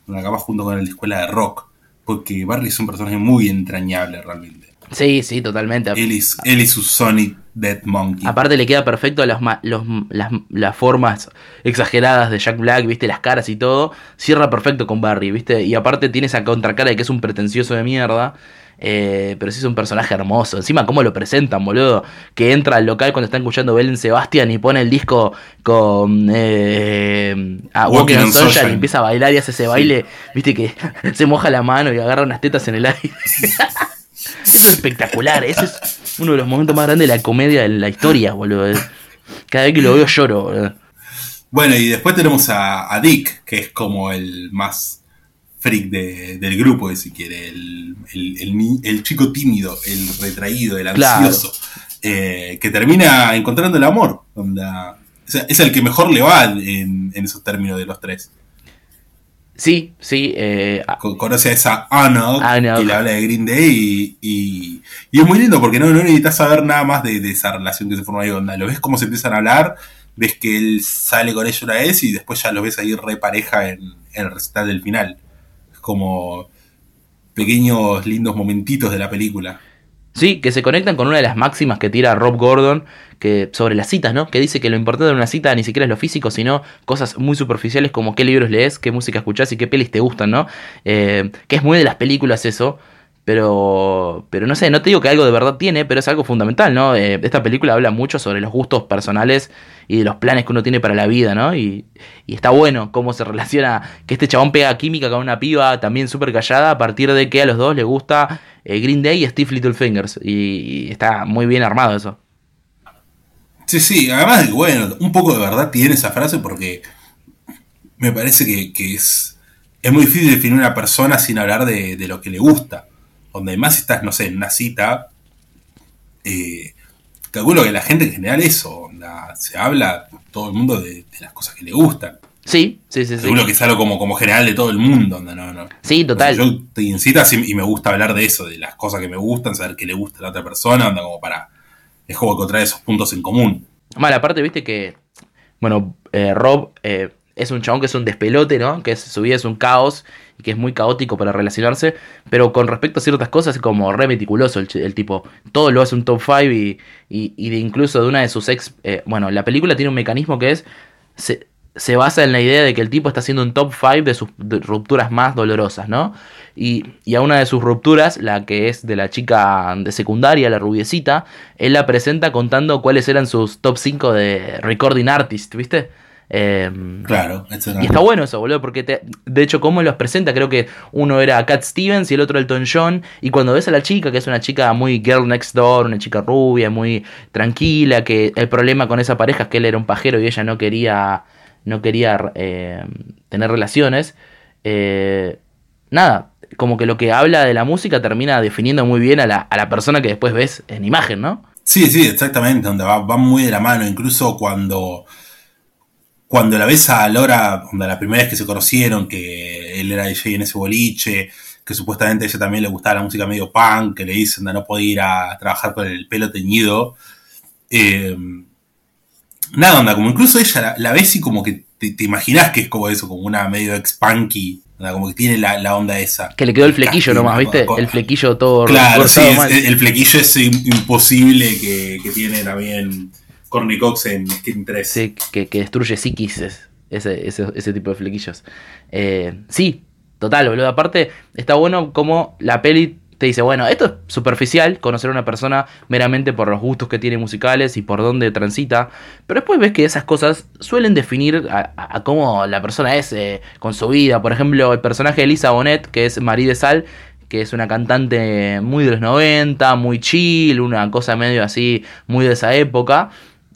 una capa junto con el de Escuela de Rock, porque Barry es un personaje muy entrañable realmente. Sí, sí, totalmente. Él y, él y su Sonic Dead Monkey. Aparte le queda perfecto ma- los- las, las formas exageradas de Jack Black, viste, las caras y todo. Cierra perfecto con Barry, viste. Y aparte tiene esa contracara de que es un pretencioso de mierda. eh, pero sí es un personaje hermoso. Encima, cómo lo presentan, boludo. Que entra al local cuando están escuchando Belen Sebastian y pone el disco con eh, a Walking, on Sunshine y empieza a bailar y hace ese baile, viste que se moja la mano y agarra unas tetas en el aire. es espectacular. Ese es uno de los momentos más grandes de la comedia de la historia, boludo. Cada vez que lo veo lloro, boludo. Bueno, y después tenemos a, a Dick, que es como el más freak de- del grupo, si quiere, el, el- el chico tímido, el retraído, el Claro. ansioso, eh, que termina encontrando el amor. onda, es, es el que mejor le va en, en esos términos de los tres. Sí, sí. eh, a- Co- Conoce a esa Anna Anna. que le habla de Green Day y, y- y es muy lindo porque no, no necesitas saber nada más de, de esa relación que se forma ahí. Onda. Lo ves cómo se empiezan a hablar, ves que él sale con ella una vez y después ya lo ves ahí re pareja en, en el recital del final. Es como pequeños lindos momentitos de la película. Sí, que se conectan con una de las máximas que tira Rob Gordon que sobre las citas, ¿no? Que dice que lo importante de una cita ni siquiera es lo físico, sino cosas muy superficiales como qué libros lees, qué música escuchás y qué pelis te gustan, ¿no? Eh, que es muy de las películas eso. Pero, pero no sé, no te digo que algo de verdad tiene, pero es algo fundamental, ¿no? Eh, esta película habla mucho sobre los gustos personales y de los planes que uno tiene para la vida, ¿no? Y, y está bueno cómo se relaciona que este chabón pega química con una piba también súper callada a partir de que a los dos le gusta eh, Green Day y Steve Littlefingers. Y, y está muy bien armado eso. Sí, sí, además de que, bueno, un poco de verdad tiene esa frase porque me parece que, que es, es muy difícil definir una persona sin hablar de, de lo que le gusta. Donde más si estás, no sé, en una cita, eh, calculo que la gente en general eso, onda, se habla todo el mundo de, de las cosas que le gustan. Sí, sí, sí, sí. Calculo que es algo como, como general de todo el mundo, onda, no, no. Sí, total. Yo estoy en citas y, y me gusta hablar de eso, de las cosas que me gustan, saber qué le gusta a la otra persona, onda, como para... Es como encontrar esos puntos en común. Mal, aparte, viste que. Bueno, eh, Rob eh, es un chabón que es un despelote, ¿no? Que es- su vida es un caos que es muy caótico para relacionarse. Pero con respecto a ciertas cosas, es como re meticuloso el, tipo. Todo lo hace un top 5 y, y, y de incluso de una de sus ex. eh, bueno, la película tiene un mecanismo que es. Se, se basa en la idea de que el tipo está haciendo un top 5 de sus rupturas más dolorosas, ¿no? Y, y a una de sus rupturas, la que es de la chica de secundaria, la rubiecita, él la presenta contando cuáles eran sus top 5 de recording artist, ¿viste? Eh, Claro, y está bueno eso, boludo, porque te- de hecho, cómo los presenta, creo que uno era Cat Stevens y el otro Elton John. Y cuando ves a la chica, que es una chica muy girl next door, una chica rubia, muy tranquila, que el problema con esa pareja es que él era un pajero y ella no quería, no quería eh, tener relaciones. eh, nada, como que lo que habla de la música termina definiendo muy bien a la, a la persona que después ves en imagen, ¿no? Sí, sí, exactamente, donde va, va muy de la mano, incluso cuando cuando la ves a Laura, cuando la primera vez que se conocieron, que él era DJ en ese boliche, que supuestamente a ella también le gustaba la música medio punk, que le dicen de no poder ir a trabajar con el pelo teñido. Eh, nada, onda, como incluso ella la, la ves y como que te, te imaginas que es como eso, como una medio ex-punky, como que tiene la, la onda esa. Que le quedó el flequillo nomás, ¿viste? El flequillo todo Claro, sí, es- el flequillo es im- imposible que, que tiene también Corny Cox en Skin 3. Sí, que, que destruye psiquis es- ese, ese, ese tipo de flequillos. Eh, sí, total, boludo. Aparte, está bueno como la peli te dice, bueno, esto es superficial, conocer a una persona meramente por los gustos que tiene musicales y por dónde transita, pero después ves que esas cosas suelen definir a, a- cómo la persona es eh, con su vida. Por ejemplo, el personaje de Elisa Bonet, que es Marie de Sal, que es una cantante muy de los 90, muy chill, una cosa medio así, muy de esa época.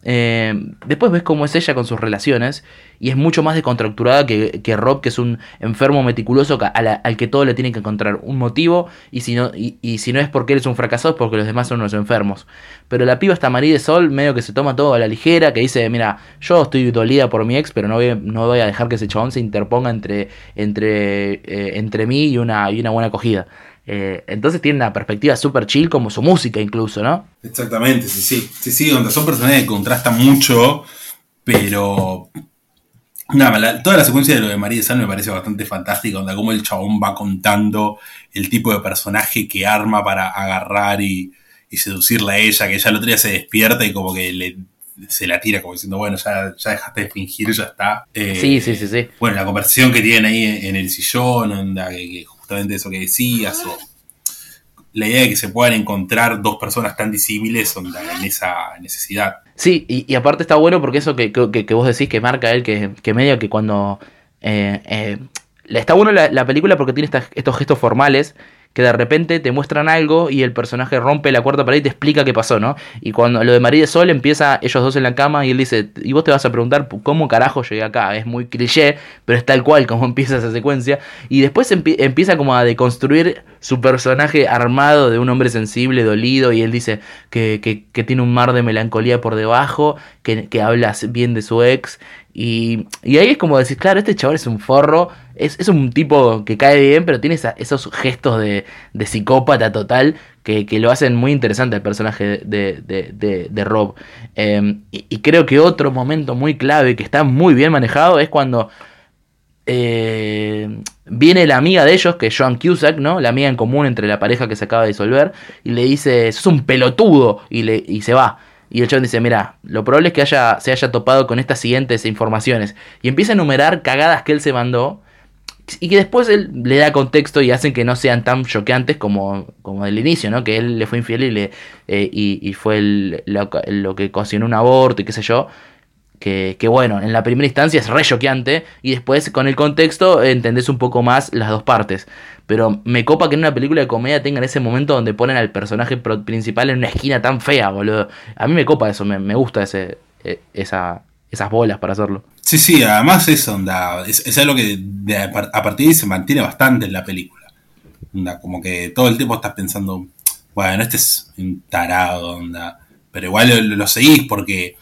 Eh, después ves cómo es ella con sus relaciones y es mucho más descontracturada que, que Rob, que es un enfermo meticuloso al que todo le tiene que encontrar un motivo y si, no, y si no es porque él es un fracasado es porque los demás son unos enfermos. Pero la piba está María de Sol, medio que se toma todo a la ligera, que dice, mira, yo estoy dolida por mi ex, pero no voy, no voy a dejar que ese chabón se interponga entre, entre, eh, entre mí y una, y una buena acogida. Eh, entonces tiene una perspectiva súper chill como su música incluso, ¿no? Exactamente, sí, sí. Sí, sí, donde son personajes que contrastan mucho, pero. Nada, la- toda la secuencia de lo de María de Sal me parece bastante fantástica, donde como el chabón va contando el tipo de personaje que arma para agarrar y, y seducirla a ella, que ella el otro día se despierta y como que le, se la tira como diciendo, bueno, ya, ya dejaste de fingir, ya está. Eh, Sí, sí, sí, sí. Bueno, la conversación que tienen ahí en, en el sillón, onda, que, que justamente eso que decías, o la idea de que se puedan encontrar dos personas tan disímiles en esa necesidad. Sí, y, aparte está bueno porque eso que, que, vos decís que marca él, que, que medio que cuando... eh, eh, está bueno la, la película porque tiene estos gestos formales que de repente te muestran algo y el personaje rompe la cuarta pared y te explica qué pasó, ¿no? Y cuando lo de María de Sol empieza ellos dos en la cama y él dice, y vos te vas a preguntar cómo carajo llegué acá, es muy cliché, pero es tal cual como empieza esa secuencia. Y después empie- empieza como a deconstruir su personaje armado de un hombre sensible, dolido, y él dice que, que- que tiene un mar de melancolía por debajo, que, que habla bien de su ex. Y, y ahí es como decir, claro, este chaval es un forro, es, es un tipo que cae bien, pero tiene esos gestos de, de psicópata total que, que lo hacen muy interesante el personaje de, de, de- Rob. Y, y creo que otro momento muy clave que está muy bien manejado es cuando eh, viene la amiga de ellos, que es Joan Cusack, ¿no? La amiga en común entre la pareja que se acaba de disolver, y le dice, sos un pelotudo, y, le, y se va. Y el chabón dice, mira, lo probable es que haya, se haya topado con estas siguientes informaciones. Y empieza a enumerar cagadas que él se mandó. Y que después él le da contexto y hacen que no sean tan choqueantes como, como del inicio, ¿no? Que él le fue infiel y, le, eh, y, y fue el- lo, que ocasionó un aborto y qué sé yo. Que, que bueno, en la primera instancia es re choqueante y después con el contexto entendés un poco más las dos partes. Pero me copa que en una película de comedia tengan ese momento donde ponen al personaje principal en una esquina tan fea, boludo. A mí me copa eso, me, me gusta ese, eh, esa, esas bolas para hacerlo. Sí, sí, además es onda, es, es algo que a, par- a partir de ahí se mantiene bastante en la película. Onda, como que todo el tiempo estás pensando, bueno, este es un tarado, onda. Pero igual lo, lo seguís porque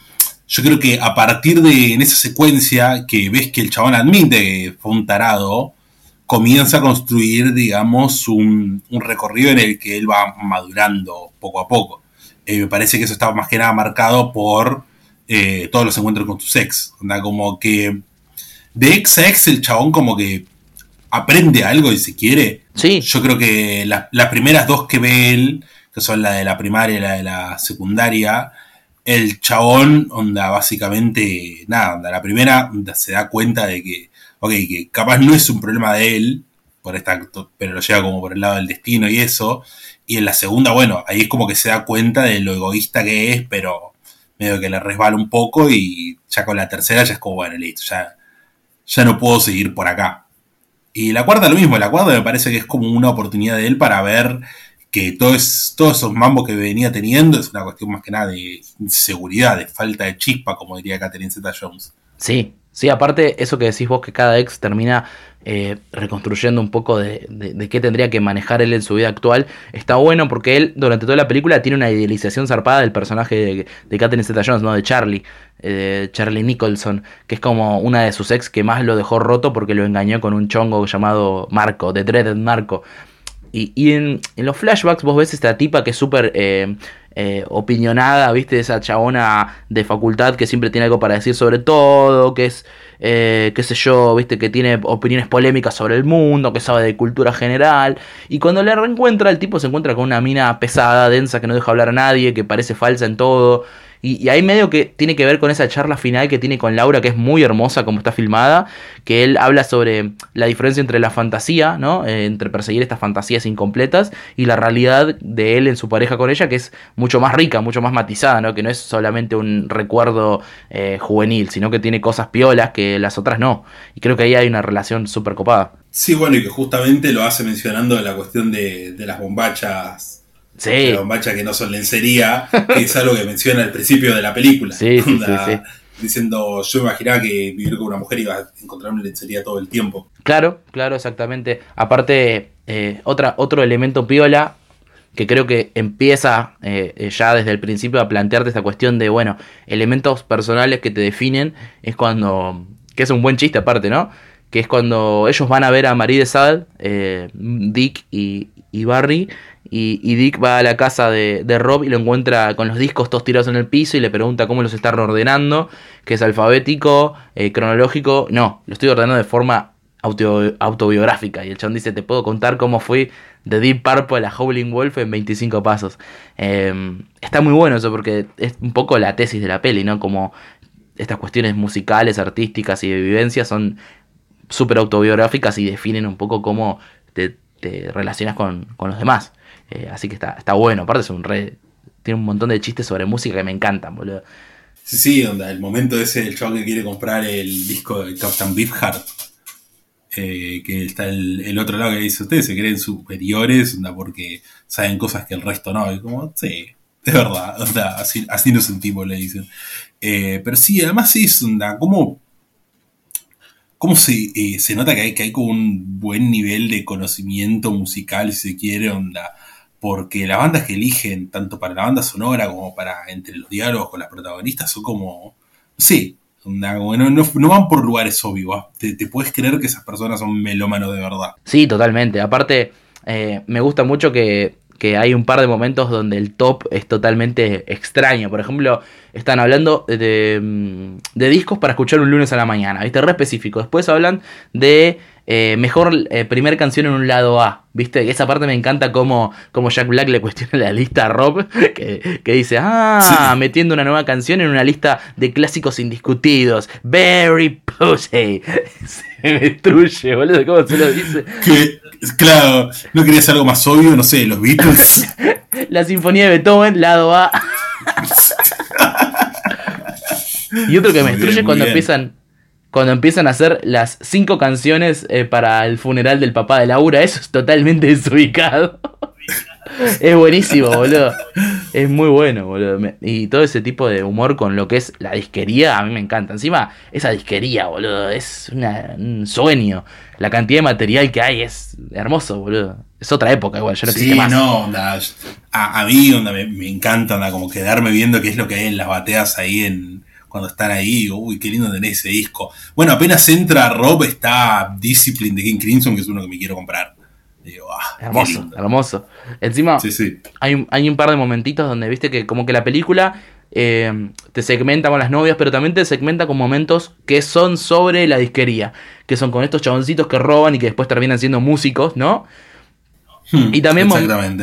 yo creo que a partir de en esa secuencia que ves que el chabón admite que fue un tarado, comienza a construir, digamos, un, un recorrido en el que él va madurando poco a poco. Eh, me parece que eso está más que nada marcado por eh, todos los encuentros con tus ex. Onda, como que de ex a ex el chabón como que aprende algo y si quiere. Sí. Yo creo que la- las primeras dos que ve él, que son la de la primaria y la de la secundaria, el chabón, onda, básicamente, nada, onda, la primera onda, se da cuenta de que, ok, que capaz no es un problema de él, por esta, pero lo lleva como por el lado del destino y eso. Y en la segunda, bueno, ahí es como que se da cuenta de lo egoísta que es, pero medio que le resbala un poco y ya con la tercera ya es como, bueno, listo, ya, ya no puedo seguir por acá. Y la cuarta lo mismo, la cuarta me parece que es como una oportunidad de él para ver que todo es, todos esos mambos que venía teniendo es una cuestión más que nada de inseguridad, de falta de chispa, como diría Catherine Zeta Jones. Sí, sí, aparte eso que decís vos que cada ex termina eh, reconstruyendo un poco de, qué tendría que manejar él en su vida actual, está bueno porque él durante toda la película tiene una idealización zarpada del personaje de, de Catherine Zeta Jones, ¿no? De Charlie, eh, Charlie Nicholson, que es como una de sus ex que más lo dejó roto porque lo engañó con un chongo llamado Marco, de Dreaded Marco. Y, en los flashbacks vos ves esta tipa que es súper eh, eh, opinionada, ¿viste? Esa chabona de facultad que siempre tiene algo para decir sobre todo, que es, eh, qué sé yo, ¿viste? Que tiene opiniones polémicas sobre el mundo, que sabe de cultura general. Y cuando le reencuentra, el tipo se encuentra con una mina pesada, densa, que no deja hablar a nadie, que parece falsa en todo. Y, y ahí medio que tiene que ver con esa charla final que tiene con Laura, que es muy hermosa como está filmada, que él habla sobre la diferencia entre la fantasía, ¿no? Eh, entre perseguir estas fantasías incompletas y la realidad de él en su pareja con ella, que es mucho más rica, mucho más matizada, ¿no? Que no es solamente un recuerdo eh, juvenil, sino que tiene cosas piolas que las otras no. Y creo que ahí hay una relación súper copada. Sí, bueno, y que justamente lo hace mencionando la cuestión de, de las bombachas. Sí, de bombachas que no son lencería, que es algo que menciona al principio de la película. Sí, sí. Diciendo, yo imaginaba que vivir con una mujer iba a encontrar una lencería todo el tiempo. Claro, claro, exactamente. Aparte, eh, otra, otro elemento piola que creo que empieza eh, ya desde el principio a plantearte esta cuestión de, bueno, elementos personales que te definen, es cuando, que es un buen chiste aparte, ¿no? Que es cuando ellos van a ver a Marie de Sade, eh, Dick y, y Barry, y, Dick va a la casa de, Rob y lo encuentra con los discos todos tirados en el piso y le pregunta cómo los está ordenando, que es alfabético, eh, cronológico. No, lo estoy ordenando de forma auto- autobiográfica. Y el chabón dice, te puedo contar cómo fui de Deep Purple a Howling Wolf en 25 pasos. Eh, está muy bueno eso porque es un poco la tesis de la peli, ¿no? Como estas cuestiones musicales, artísticas y de vivencia son súper autobiográficas y definen un poco cómo te, te relacionas con, con los demás. Eh, así que está, está bueno. Aparte es un re... Tiene un montón de chistes sobre música que me encantan, boludo. Sí, sí, onda, el momento ese del chabón que quiere comprar el disco de Captain Beefheart. Eh, que está el, el otro lado que dice, ustedes se creen superiores, onda, porque saben cosas que el resto no. Y como, sí, es verdad, onda, así, así nos sentimos, le dicen. Eh, pero sí, además es, onda, como... ¿Cómo se, se nota que hay, que hay como un buen nivel de conocimiento musical, si se quiere, onda? Porque las bandas que eligen, tanto para la banda sonora como para entre los diálogos con las protagonistas, son como. Sí, no, no, van por lugares obvios. Te, te puedes creer que esas personas son melómanos de verdad. Sí, totalmente. Aparte, eh, me gusta mucho que, que hay un par de momentos donde el top es totalmente extraño. Por ejemplo, están hablando de, mm, de discos para escuchar un lunes a la mañana, ¿viste? Re específico. Después hablan de eh, mejor eh, primer canción en un lado A, ¿viste? Esa parte me encanta como, como Jack Black le cuestiona la lista a Rob, que, que dice, ah, Sí. metiendo una nueva canción en una lista de clásicos indiscutidos. Very pussy. Me destruye, boludo, ¿cómo se lo dice? Que, claro, no querías algo más obvio, no sé, los Beatles. La Sinfonía de Beethoven, lado A. y otro que me bien, destruye muy cuando bien. empiezan cuando empiezan a hacer las cinco canciones eh, para el funeral del papá de Laura. Eso es totalmente desubicado. Es buenísimo, boludo. Es muy bueno, boludo. Y todo ese tipo de humor con lo que es la disquería, a mí me encanta. Encima, esa disquería, boludo, es una- un sueño. La cantidad de material que hay es hermoso, boludo. Es otra época igual, ya no Sí, más. no, onda, a, a mí onda, me, me encanta onda, como quedarme viendo qué es lo que hay en las bateas ahí en cuando están ahí, uy, qué lindo tener ese disco. Bueno, apenas entra Rob, está Discipline de King Crimson, que es uno que me quiero comprar. Digo, ah, Hermoso, hermoso. Encima, Sí, sí. hay, un, hay un par de momentitos donde viste que como que la película eh, te segmenta con las novias, pero también te segmenta con momentos que son sobre la disquería, que son con estos chaboncitos que roban y que después terminan siendo músicos, ¿no? Hmm, Y también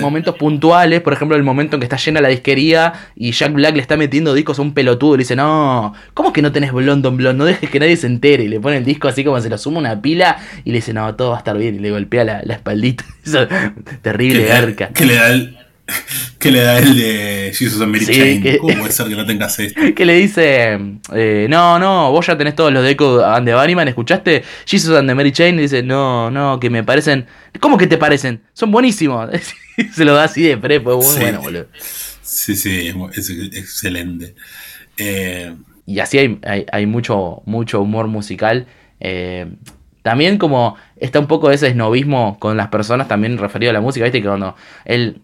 momentos puntuales, por ejemplo, el momento en que está llena la disquería y Jack Black le está metiendo discos a un pelotudo y le dice, no, ¿cómo que no tenés Blonde on Blonde? No dejes que nadie se entere. Y le pone el disco así como se lo suma una pila y le dice, no, todo va a estar bien. Y le golpea la, la espaldita. Eso, terrible garca. que le da el, Que le da el de Jesus and Mary Sí, Chain. que- ¿Cómo puede ser que no tengas esto? que le dice, eh, no, no, vos ya tenés todos los de Echo and the Bunnyman, ¿escuchaste? Jesus and the Mary Chain y dice, no, no, que me parecen, ¿cómo que te parecen? Son buenísimos. Se lo da así de prepo, muy Sí. bueno, boludo. Sí, sí, es, excelente. Eh, Y así hay, hay, hay mucho, mucho humor musical. eh, también como está un poco ese esnovismo con las personas también referido a la música, viste que cuando él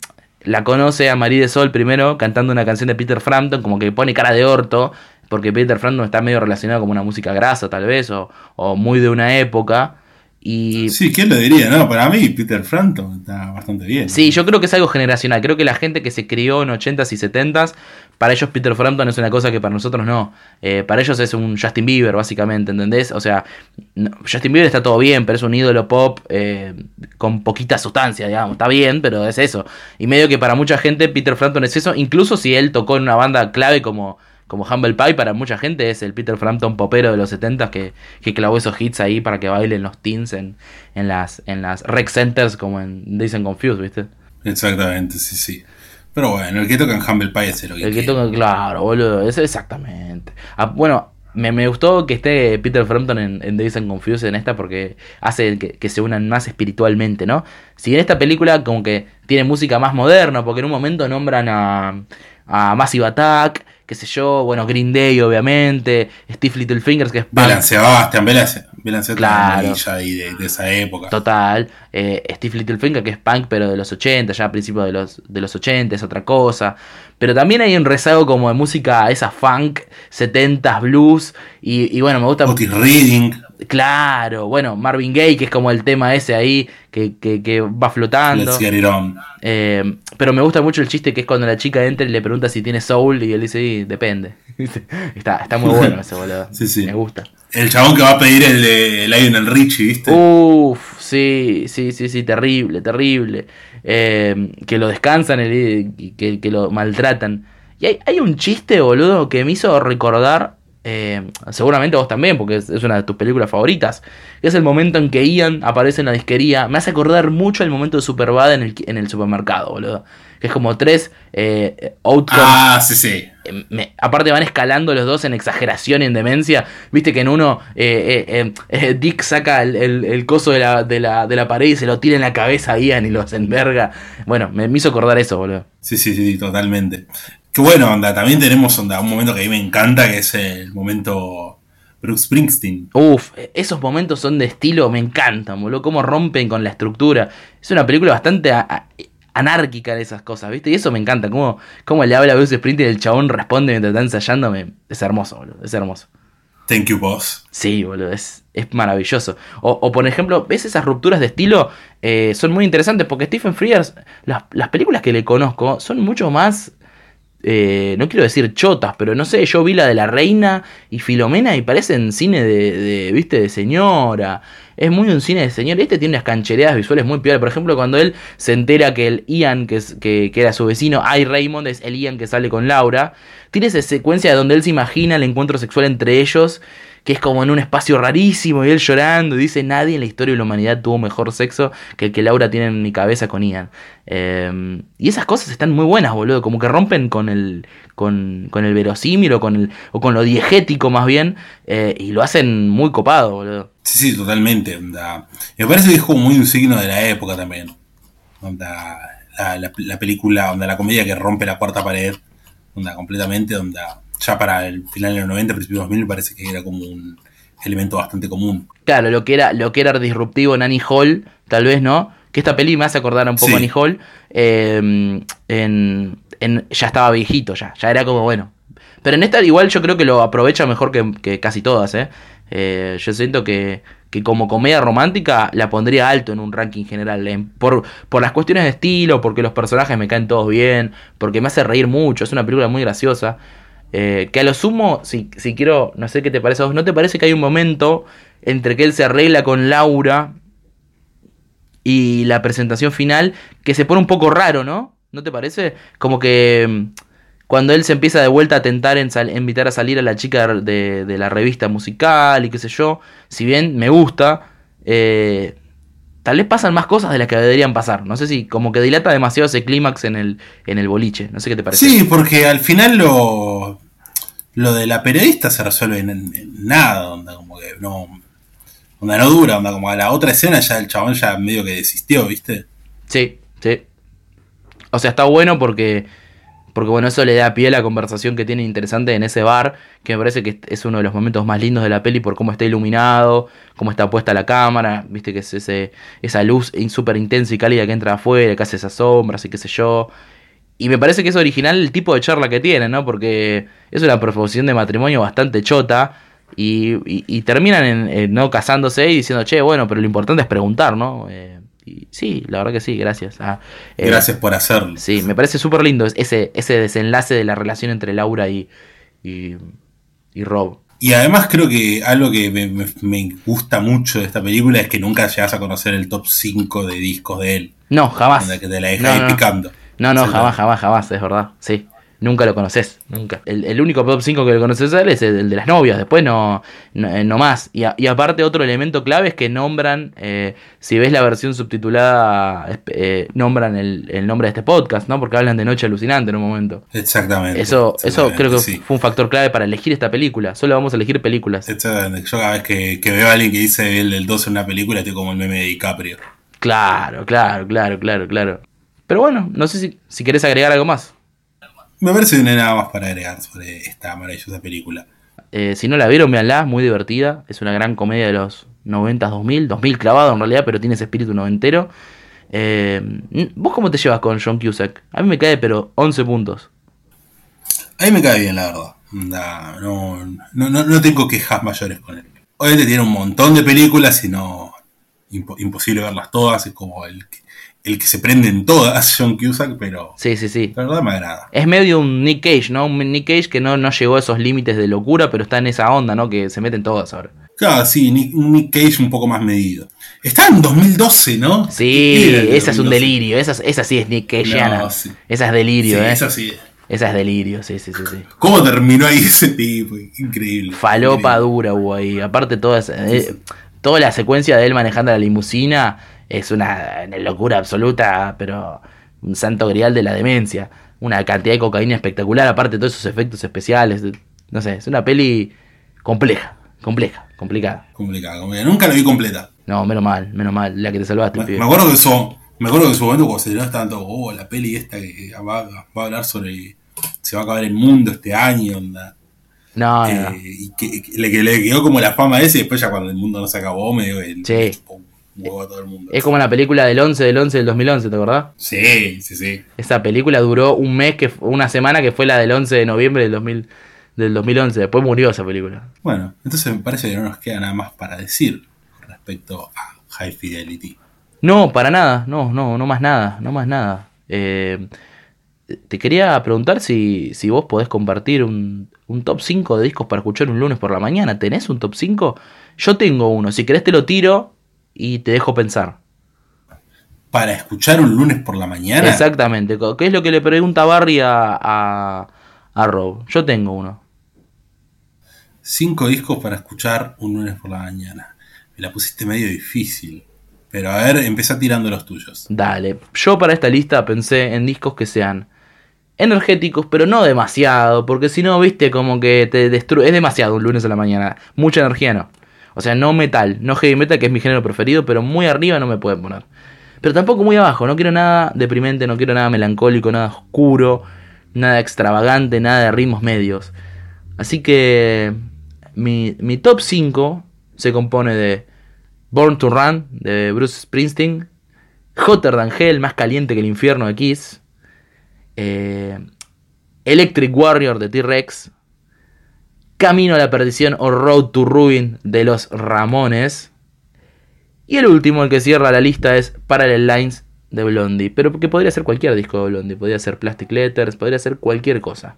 la conoce a Marie de Sol primero cantando una canción de Peter Frampton, como que pone cara de orto, porque Peter Frampton está medio relacionado con una música grasa tal vez, o, o muy de una época. Y sí, ¿quién lo diría? No, para mí Peter Frampton está bastante bien. Sí, yo creo que es algo generacional. Creo que la gente que se crió en 80s y 70s, para ellos Peter Frampton es una cosa que para nosotros no. Eh, para ellos es un Justin Bieber, básicamente, ¿entendés? O sea, no- Justin Bieber está todo bien, pero es un ídolo pop eh, con poquita sustancia, digamos. Está bien, pero es eso. Y medio que para mucha gente Peter Frampton es eso, incluso si él tocó en una banda clave como, como Humble Pie, para mucha gente es el Peter Frampton popero de los 70s que, que clavó esos hits ahí para que bailen los teens en, en, las, en las rec centers como en Days and Confused, ¿viste? Exactamente, sí, sí. Pero bueno, el que toca en Humble Pie es el El que toca, claro, boludo, eso exactamente. Ah, bueno, me, me gustó que esté Peter Frampton en, en Days and Confused en esta porque hace que, que se unan más espiritualmente, ¿no? Si en esta película como que tiene música más moderna, porque en un momento nombran a, a Massive Attack, qué sé yo, bueno, Green Day obviamente, Steve Littlefingers que es punk. Belan Sebastian, Belan Belan Claro. ahí de, de esa época. Total, eh, Steve Littlefinger que es punk pero de los 80, ya a principios de los, de los 80 es otra cosa. Pero también hay un rezago como de música, esa funk, 70s blues. Y, y bueno, me gusta... Otis Reading. Claro, bueno, Marvin Gaye, que es como el tema ese ahí que, que, que va flotando. Let's Get It On. Eh, pero me gusta mucho el chiste que es cuando la chica entra y le pregunta si tiene soul y él dice, "Sí, depende. está, está muy bueno ese boludo. Sí, sí. Me gusta. El chabón que va a pedir el de Lionel Richie, ¿viste? Uf, sí, sí, sí, sí, terrible, terrible. Eh, que lo descansan el- que, que lo maltratan. Y hay, hay un chiste, boludo, que me hizo recordar, eh, seguramente vos también, porque es, es una de tus películas favoritas, que es el momento en que Ian aparece en la disquería. Me hace acordar mucho el momento de Superbad en el, en el supermercado, boludo. Que es como tres eh, outcomes ah, sí, sí. eh, me- aparte van escalando los dos en exageración y en demencia. Viste que en uno eh, eh, eh, Dick saca el, el- el coso de la, de, la, de la pared y se lo tira en la cabeza a Ian y los enverga. Bueno, me, me hizo acordar eso, boludo. Sí, sí, sí, totalmente. Que bueno, onda, también tenemos onda, un momento que a mí me encanta, que es el momento Bruce Springsteen. Uf, esos momentos son de estilo, me encantan, boludo. Cómo rompen con la estructura. Es una película bastante a- a- anárquica en esas cosas, ¿viste? Y eso me encanta. Cómo, cómo le habla a Bruce Springsteen y el chabón responde mientras está ensayando. me- es hermoso, boludo. Es hermoso. Thank you, boss. Sí, boludo, es, es maravilloso. O, o, por ejemplo, ¿ves esas rupturas de estilo? Eh, son muy interesantes porque Stephen Frears, las, las películas que le conozco son mucho más, eh, no quiero decir chotas, pero no sé, yo vi la de La Reina y Filomena y parecen cine de, de, viste, de señora. Es muy un cine de señora. Este tiene unas canchereadas visuales muy peores. Por ejemplo, cuando él se entera que el Ian, que, es, que, era su vecino, Ay Raymond, es el Ian que sale con Laura. Tiene esa secuencia donde él se imagina el encuentro sexual entre ellos que es como en un espacio rarísimo y él llorando y dice nadie en la historia de la humanidad tuvo mejor sexo que el que Laura tiene en mi cabeza con Ian. Eh, y esas cosas están muy buenas, boludo, como que rompen con el con, con el verosímil o con, el, o con lo diegético más bien eh, y lo hacen muy copado, boludo. Sí, sí, totalmente. onda. Me parece que es como muy un signo de la época también. Onda, la, la- la película, onda, la comedia que rompe la cuarta pared, onda, completamente, onda, ya para el final de los 90, principios de los 2000, me parece que era como un elemento bastante común. Claro, lo que era, lo que era disruptivo en Annie Hall, tal vez, ¿no? Que esta peli me hace acordar un poco Sí. a Annie Hall. eh, en, en- ya estaba viejito, ya. Ya era como, bueno. Pero en esta igual yo creo que lo aprovecha mejor que, que casi todas, ¿eh? Eh, yo siento que, que como comedia romántica la pondría alto en un ranking general. en- por, por las cuestiones de estilo, porque los personajes me caen todos bien, porque me hace reír mucho. Es una película muy graciosa. Eh, que a lo sumo, si, si quiero, no sé qué te parece a vos, ¿no te parece que hay un momento entre que él se arregla con Laura y la presentación final que se pone un poco raro, ¿no? ¿No te parece? Como que mm, cuando él se empieza de vuelta a tentar en sal- invitar a salir a la chica de, de la revista musical y qué sé yo, si bien me gusta, eh, tal vez pasan más cosas de las que deberían pasar. No sé si como que dilata demasiado ese clímax en el, en el boliche. No sé qué te parece. Sí, porque al final lo, lo de la periodista se resuelve en, en nada, onda, como que no, onda no dura, onda como a la otra escena ya el chabón ya medio que desistió, ¿viste? Sí, sí. O sea, está bueno porque, porque bueno, eso le da pie a la conversación que tiene interesante en ese bar, que me parece que es uno de los momentos más lindos de la peli por cómo está iluminado, cómo está puesta la cámara, viste que es ese, esa luz súper intensa y cálida que entra afuera, que hace esas sombras y qué sé yo. Y me parece que es original el tipo de charla que tiene, ¿no? Porque es una proposición de matrimonio bastante chota. Y, y- y terminan en, en no casándose y diciendo, che, bueno, pero lo importante es preguntar, ¿no? Eh, y sí, la verdad que sí, gracias. Ah, eh, Gracias por hacerlo. Sí, me parece súper lindo ese, ese desenlace de la relación entre Laura y, y, y Rob. Y además creo que algo que me, me- me gusta mucho de esta película es que nunca llegas a conocer el top 5 de discos de él. No, jamás. Que te la deja No, no, no. picando. No, jamás, jamás, jamás, es verdad. Sí. Nunca lo conoces, nunca. El, el único top 5 que lo conoces a él es el, el de las novias, después no, no, eh, no más. Y, a- y aparte otro elemento clave es que nombran, eh, si ves la versión subtitulada, eh, nombran el, el nombre de este podcast, ¿no? Porque hablan de Noche Alucinante en un momento. Exactamente. Eso, eso creo que sí. fue un factor clave para elegir esta película. Solo vamos a elegir películas. Exactamente. Yo cada vez que, que veo a alguien que dice el del 12 en una película, estoy como el meme de DiCaprio. Claro, claro, claro, claro, claro. Pero bueno, no sé si, si querés agregar algo más. Me parece que no hay nada más para agregar sobre esta maravillosa película. Eh, si no la vieron, véanla, muy divertida. Es una gran comedia de los 90, 2000, 2000 clavado en realidad, pero tiene ese espíritu noventero. Eh, ¿Vos cómo te llevas con John Cusack? A mí me cae, pero 11 puntos. A mí me cae bien, la verdad. No, no, no, no tengo quejas mayores con él. Obviamente tiene un montón de películas y no. impo- imposible verlas todas. Es como el, que- el que se prende en todas, John Cusack, pero Sí, sí, sí. la verdad me agrada. Es medio un Nick Cage, ¿no? Un Nick Cage que no, no llegó a esos límites de locura, pero está en esa onda, ¿no? Que se meten todas ahora. Claro, sí, Nick, un Nick Cage un poco más medido. Está en 2012, ¿no? Sí, ¿Qué era el esa es un 2012? delirio. Esa, esa sí es Nick Cageana. No, sí. Esa es delirio, Sí, ¿eh? esa sí. Esa es delirio, sí, sí, sí, sí. ¿Cómo terminó ahí ese tipo? Increíble. Falopa Increíble. dura hubo ahí. Aparte, toda, esa- eh, toda la secuencia de él manejando la limusina es una locura absoluta, pero un santo grial de la demencia. Una cantidad de cocaína espectacular, aparte de todos esos efectos especiales. No sé, es una peli compleja, compleja, complicada. Complicada, complicada. Nunca la vi completa. No, menos mal, menos mal, la que te salvaste, Me, pibe. me acuerdo que en su, me acuerdo que en su momento cuando se llenó todos, oh, la peli esta que va, va a hablar sobre se va a acabar el mundo este año, onda. No, no, Eh, no. y que, que le, que le quedó como la fama ese y después ya cuando el mundo no se acabó me dio el Sí. Huevo a todo el mundo. Es como la película del 11 del 11 del 2011, ¿te acordás? Sí, sí, sí. Esa película duró un mes, que una semana que fue la del 11 de noviembre del, 2000, del 2011. Después murió esa película. Bueno, entonces me parece que no nos queda nada más para decir respecto a High Fidelity. No, para nada, no, no, no más nada, no más nada. Eh, te quería preguntar si, si vos podés compartir un, un top 5 de discos para escuchar un lunes por la mañana. ¿Tenés un top 5? Yo tengo uno, si querés te lo tiro y te dejo pensar. Para escuchar un lunes por la mañana. Exactamente, ¿qué es lo que le pregunta Barry a, a, a Rob? Yo tengo uno. Cinco discos para escuchar un lunes por la mañana. Me la pusiste medio difícil. Pero a ver, empezá tirando los tuyos. Dale, yo para esta lista pensé en discos que sean energéticos, pero no demasiado, porque si no, viste, como que te destruye. Es demasiado un lunes a la mañana. Mucha energía no. O sea, no metal, no heavy metal, que es mi género preferido, pero muy arriba no me pueden poner. Pero tampoco muy abajo, no quiero nada deprimente, no quiero nada melancólico, nada oscuro, nada extravagante, nada de ritmos medios. Así que mi, mi top 5 se compone de Born to Run de Bruce Springsteen, Hotter Than Hell, más caliente que el infierno de Kiss, eh, Electric Warrior de T-Rex, Camino a la Perdición o Road to Ruin de los Ramones, y el último, el que cierra la lista, es Parallel Lines de Blondie, pero que podría ser cualquier disco de Blondie, podría ser Plastic Letters, podría ser cualquier cosa.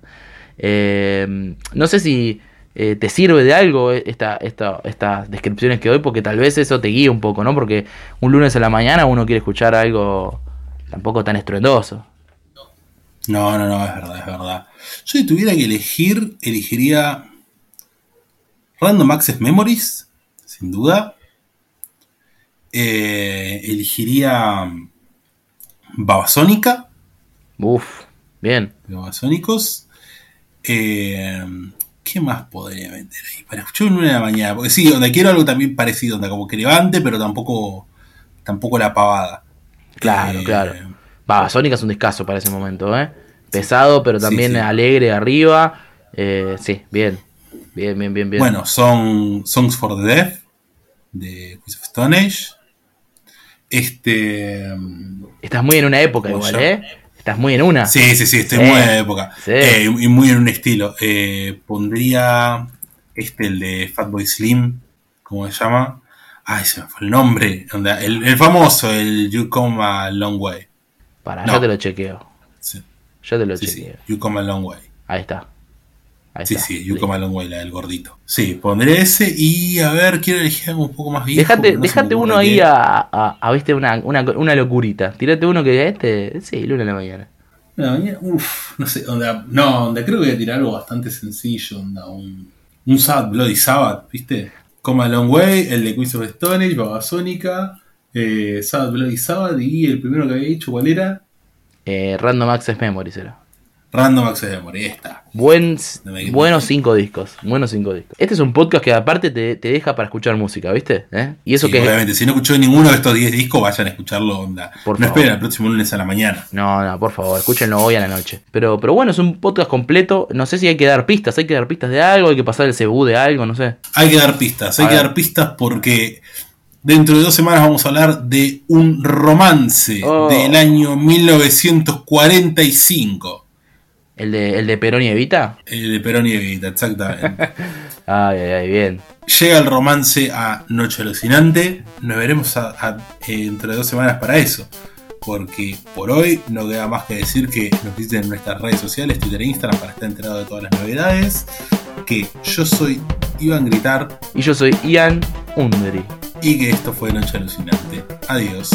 Eh, no sé si eh, te sirve de algo esta, esta- estas descripciones que doy, porque tal vez eso te guíe un poco, ¿no? Porque un lunes a la mañana uno quiere escuchar algo tampoco tan estruendoso. No, no, no, es verdad, es verdad. Yo si tuviera que elegir, elegiría Random Access Memories, sin duda. eh, elegiría mm, Babasónica, Uf, bien. Babasónicos. Eh, ¿Qué más podría meter ahí? Para escuchar una de la mañana. Porque sí, donde quiero algo también parecido, onda, como que levante, pero tampoco, tampoco la pavada. Claro, Eh, claro. Va, Sónica es un descaso para ese momento, ¿eh? Pesado, pero también sí. alegre arriba. Eh, sí, bien. Bien, bien, bien, bien. Bueno, son Songs for the Deaf de Queens of Stone Age. Este. Estás muy en una época igual, yo. ¿eh? Estás muy en una. Sí, sí, sí, estoy Sí. muy en la época. Sí. Eh, y muy en un estilo. Eh, pondría este, el de Fatboy Slim, ¿cómo se llama? Ay, se me fue el nombre. El, el famoso, el You Come a Long Way. Para, No. ya te lo chequeo. Sí, Ya te lo chequeo. You Come a Long Way. Ahí está. Ahí Sí, está. sí, You Come a Long Way, la del gordito. Sí, pondré ese y a ver, quiero elegir algo un poco más viejo. Dejate, no dejate uno ahí a, a, a, viste, una, una, una locurita. Tirate uno que este. Sí, luna en la mañana. No, mañana, uf, no sé, onda, no, onda, creo que voy a tirar algo bastante sencillo, onda, un, un Sad Bloody Sabbath, ¿viste? Come a Long Way, el de Queens of Stone Age, Babasónica, eh, Sad Bloody Sabbath y el primero que había dicho, ¿cuál era? Eh, Random Access Memories era. Random Access Memory, está. Buen, buenos cinco discos. Buenos cinco discos. Este es un podcast que aparte te, te deja para escuchar música, ¿viste? ¿Eh? Y eso Sí, que. obviamente, si no escuchó ninguno de estos 10 discos, vayan a escucharlo, onda. Por no favor. esperen el próximo lunes a la mañana. No, no, por favor, escúchenlo hoy a la noche. Pero, pero bueno, es un podcast completo. No sé si hay que dar pistas. Hay que dar pistas de algo, hay que pasar el CBU de algo, no sé. Hay que dar pistas, hay que dar pistas porque dentro de dos semanas vamos a hablar de un romance Oh. del año 1945. ¿El de, el de Perón y Evita? El de Perón y Evita, exactamente. Ay, ay, ay, bien. Llega el romance a Noche Alucinante. Nos veremos a- a- eh, dentro de dos semanas para eso. Porque por hoy no queda más que decir que nos visiten en nuestras redes sociales, Twitter e Instagram, para estar enterado de todas las novedades. Que yo soy Iván Gritar Y yo soy Ian Undri. y que esto fue Noche Alucinante. Adiós.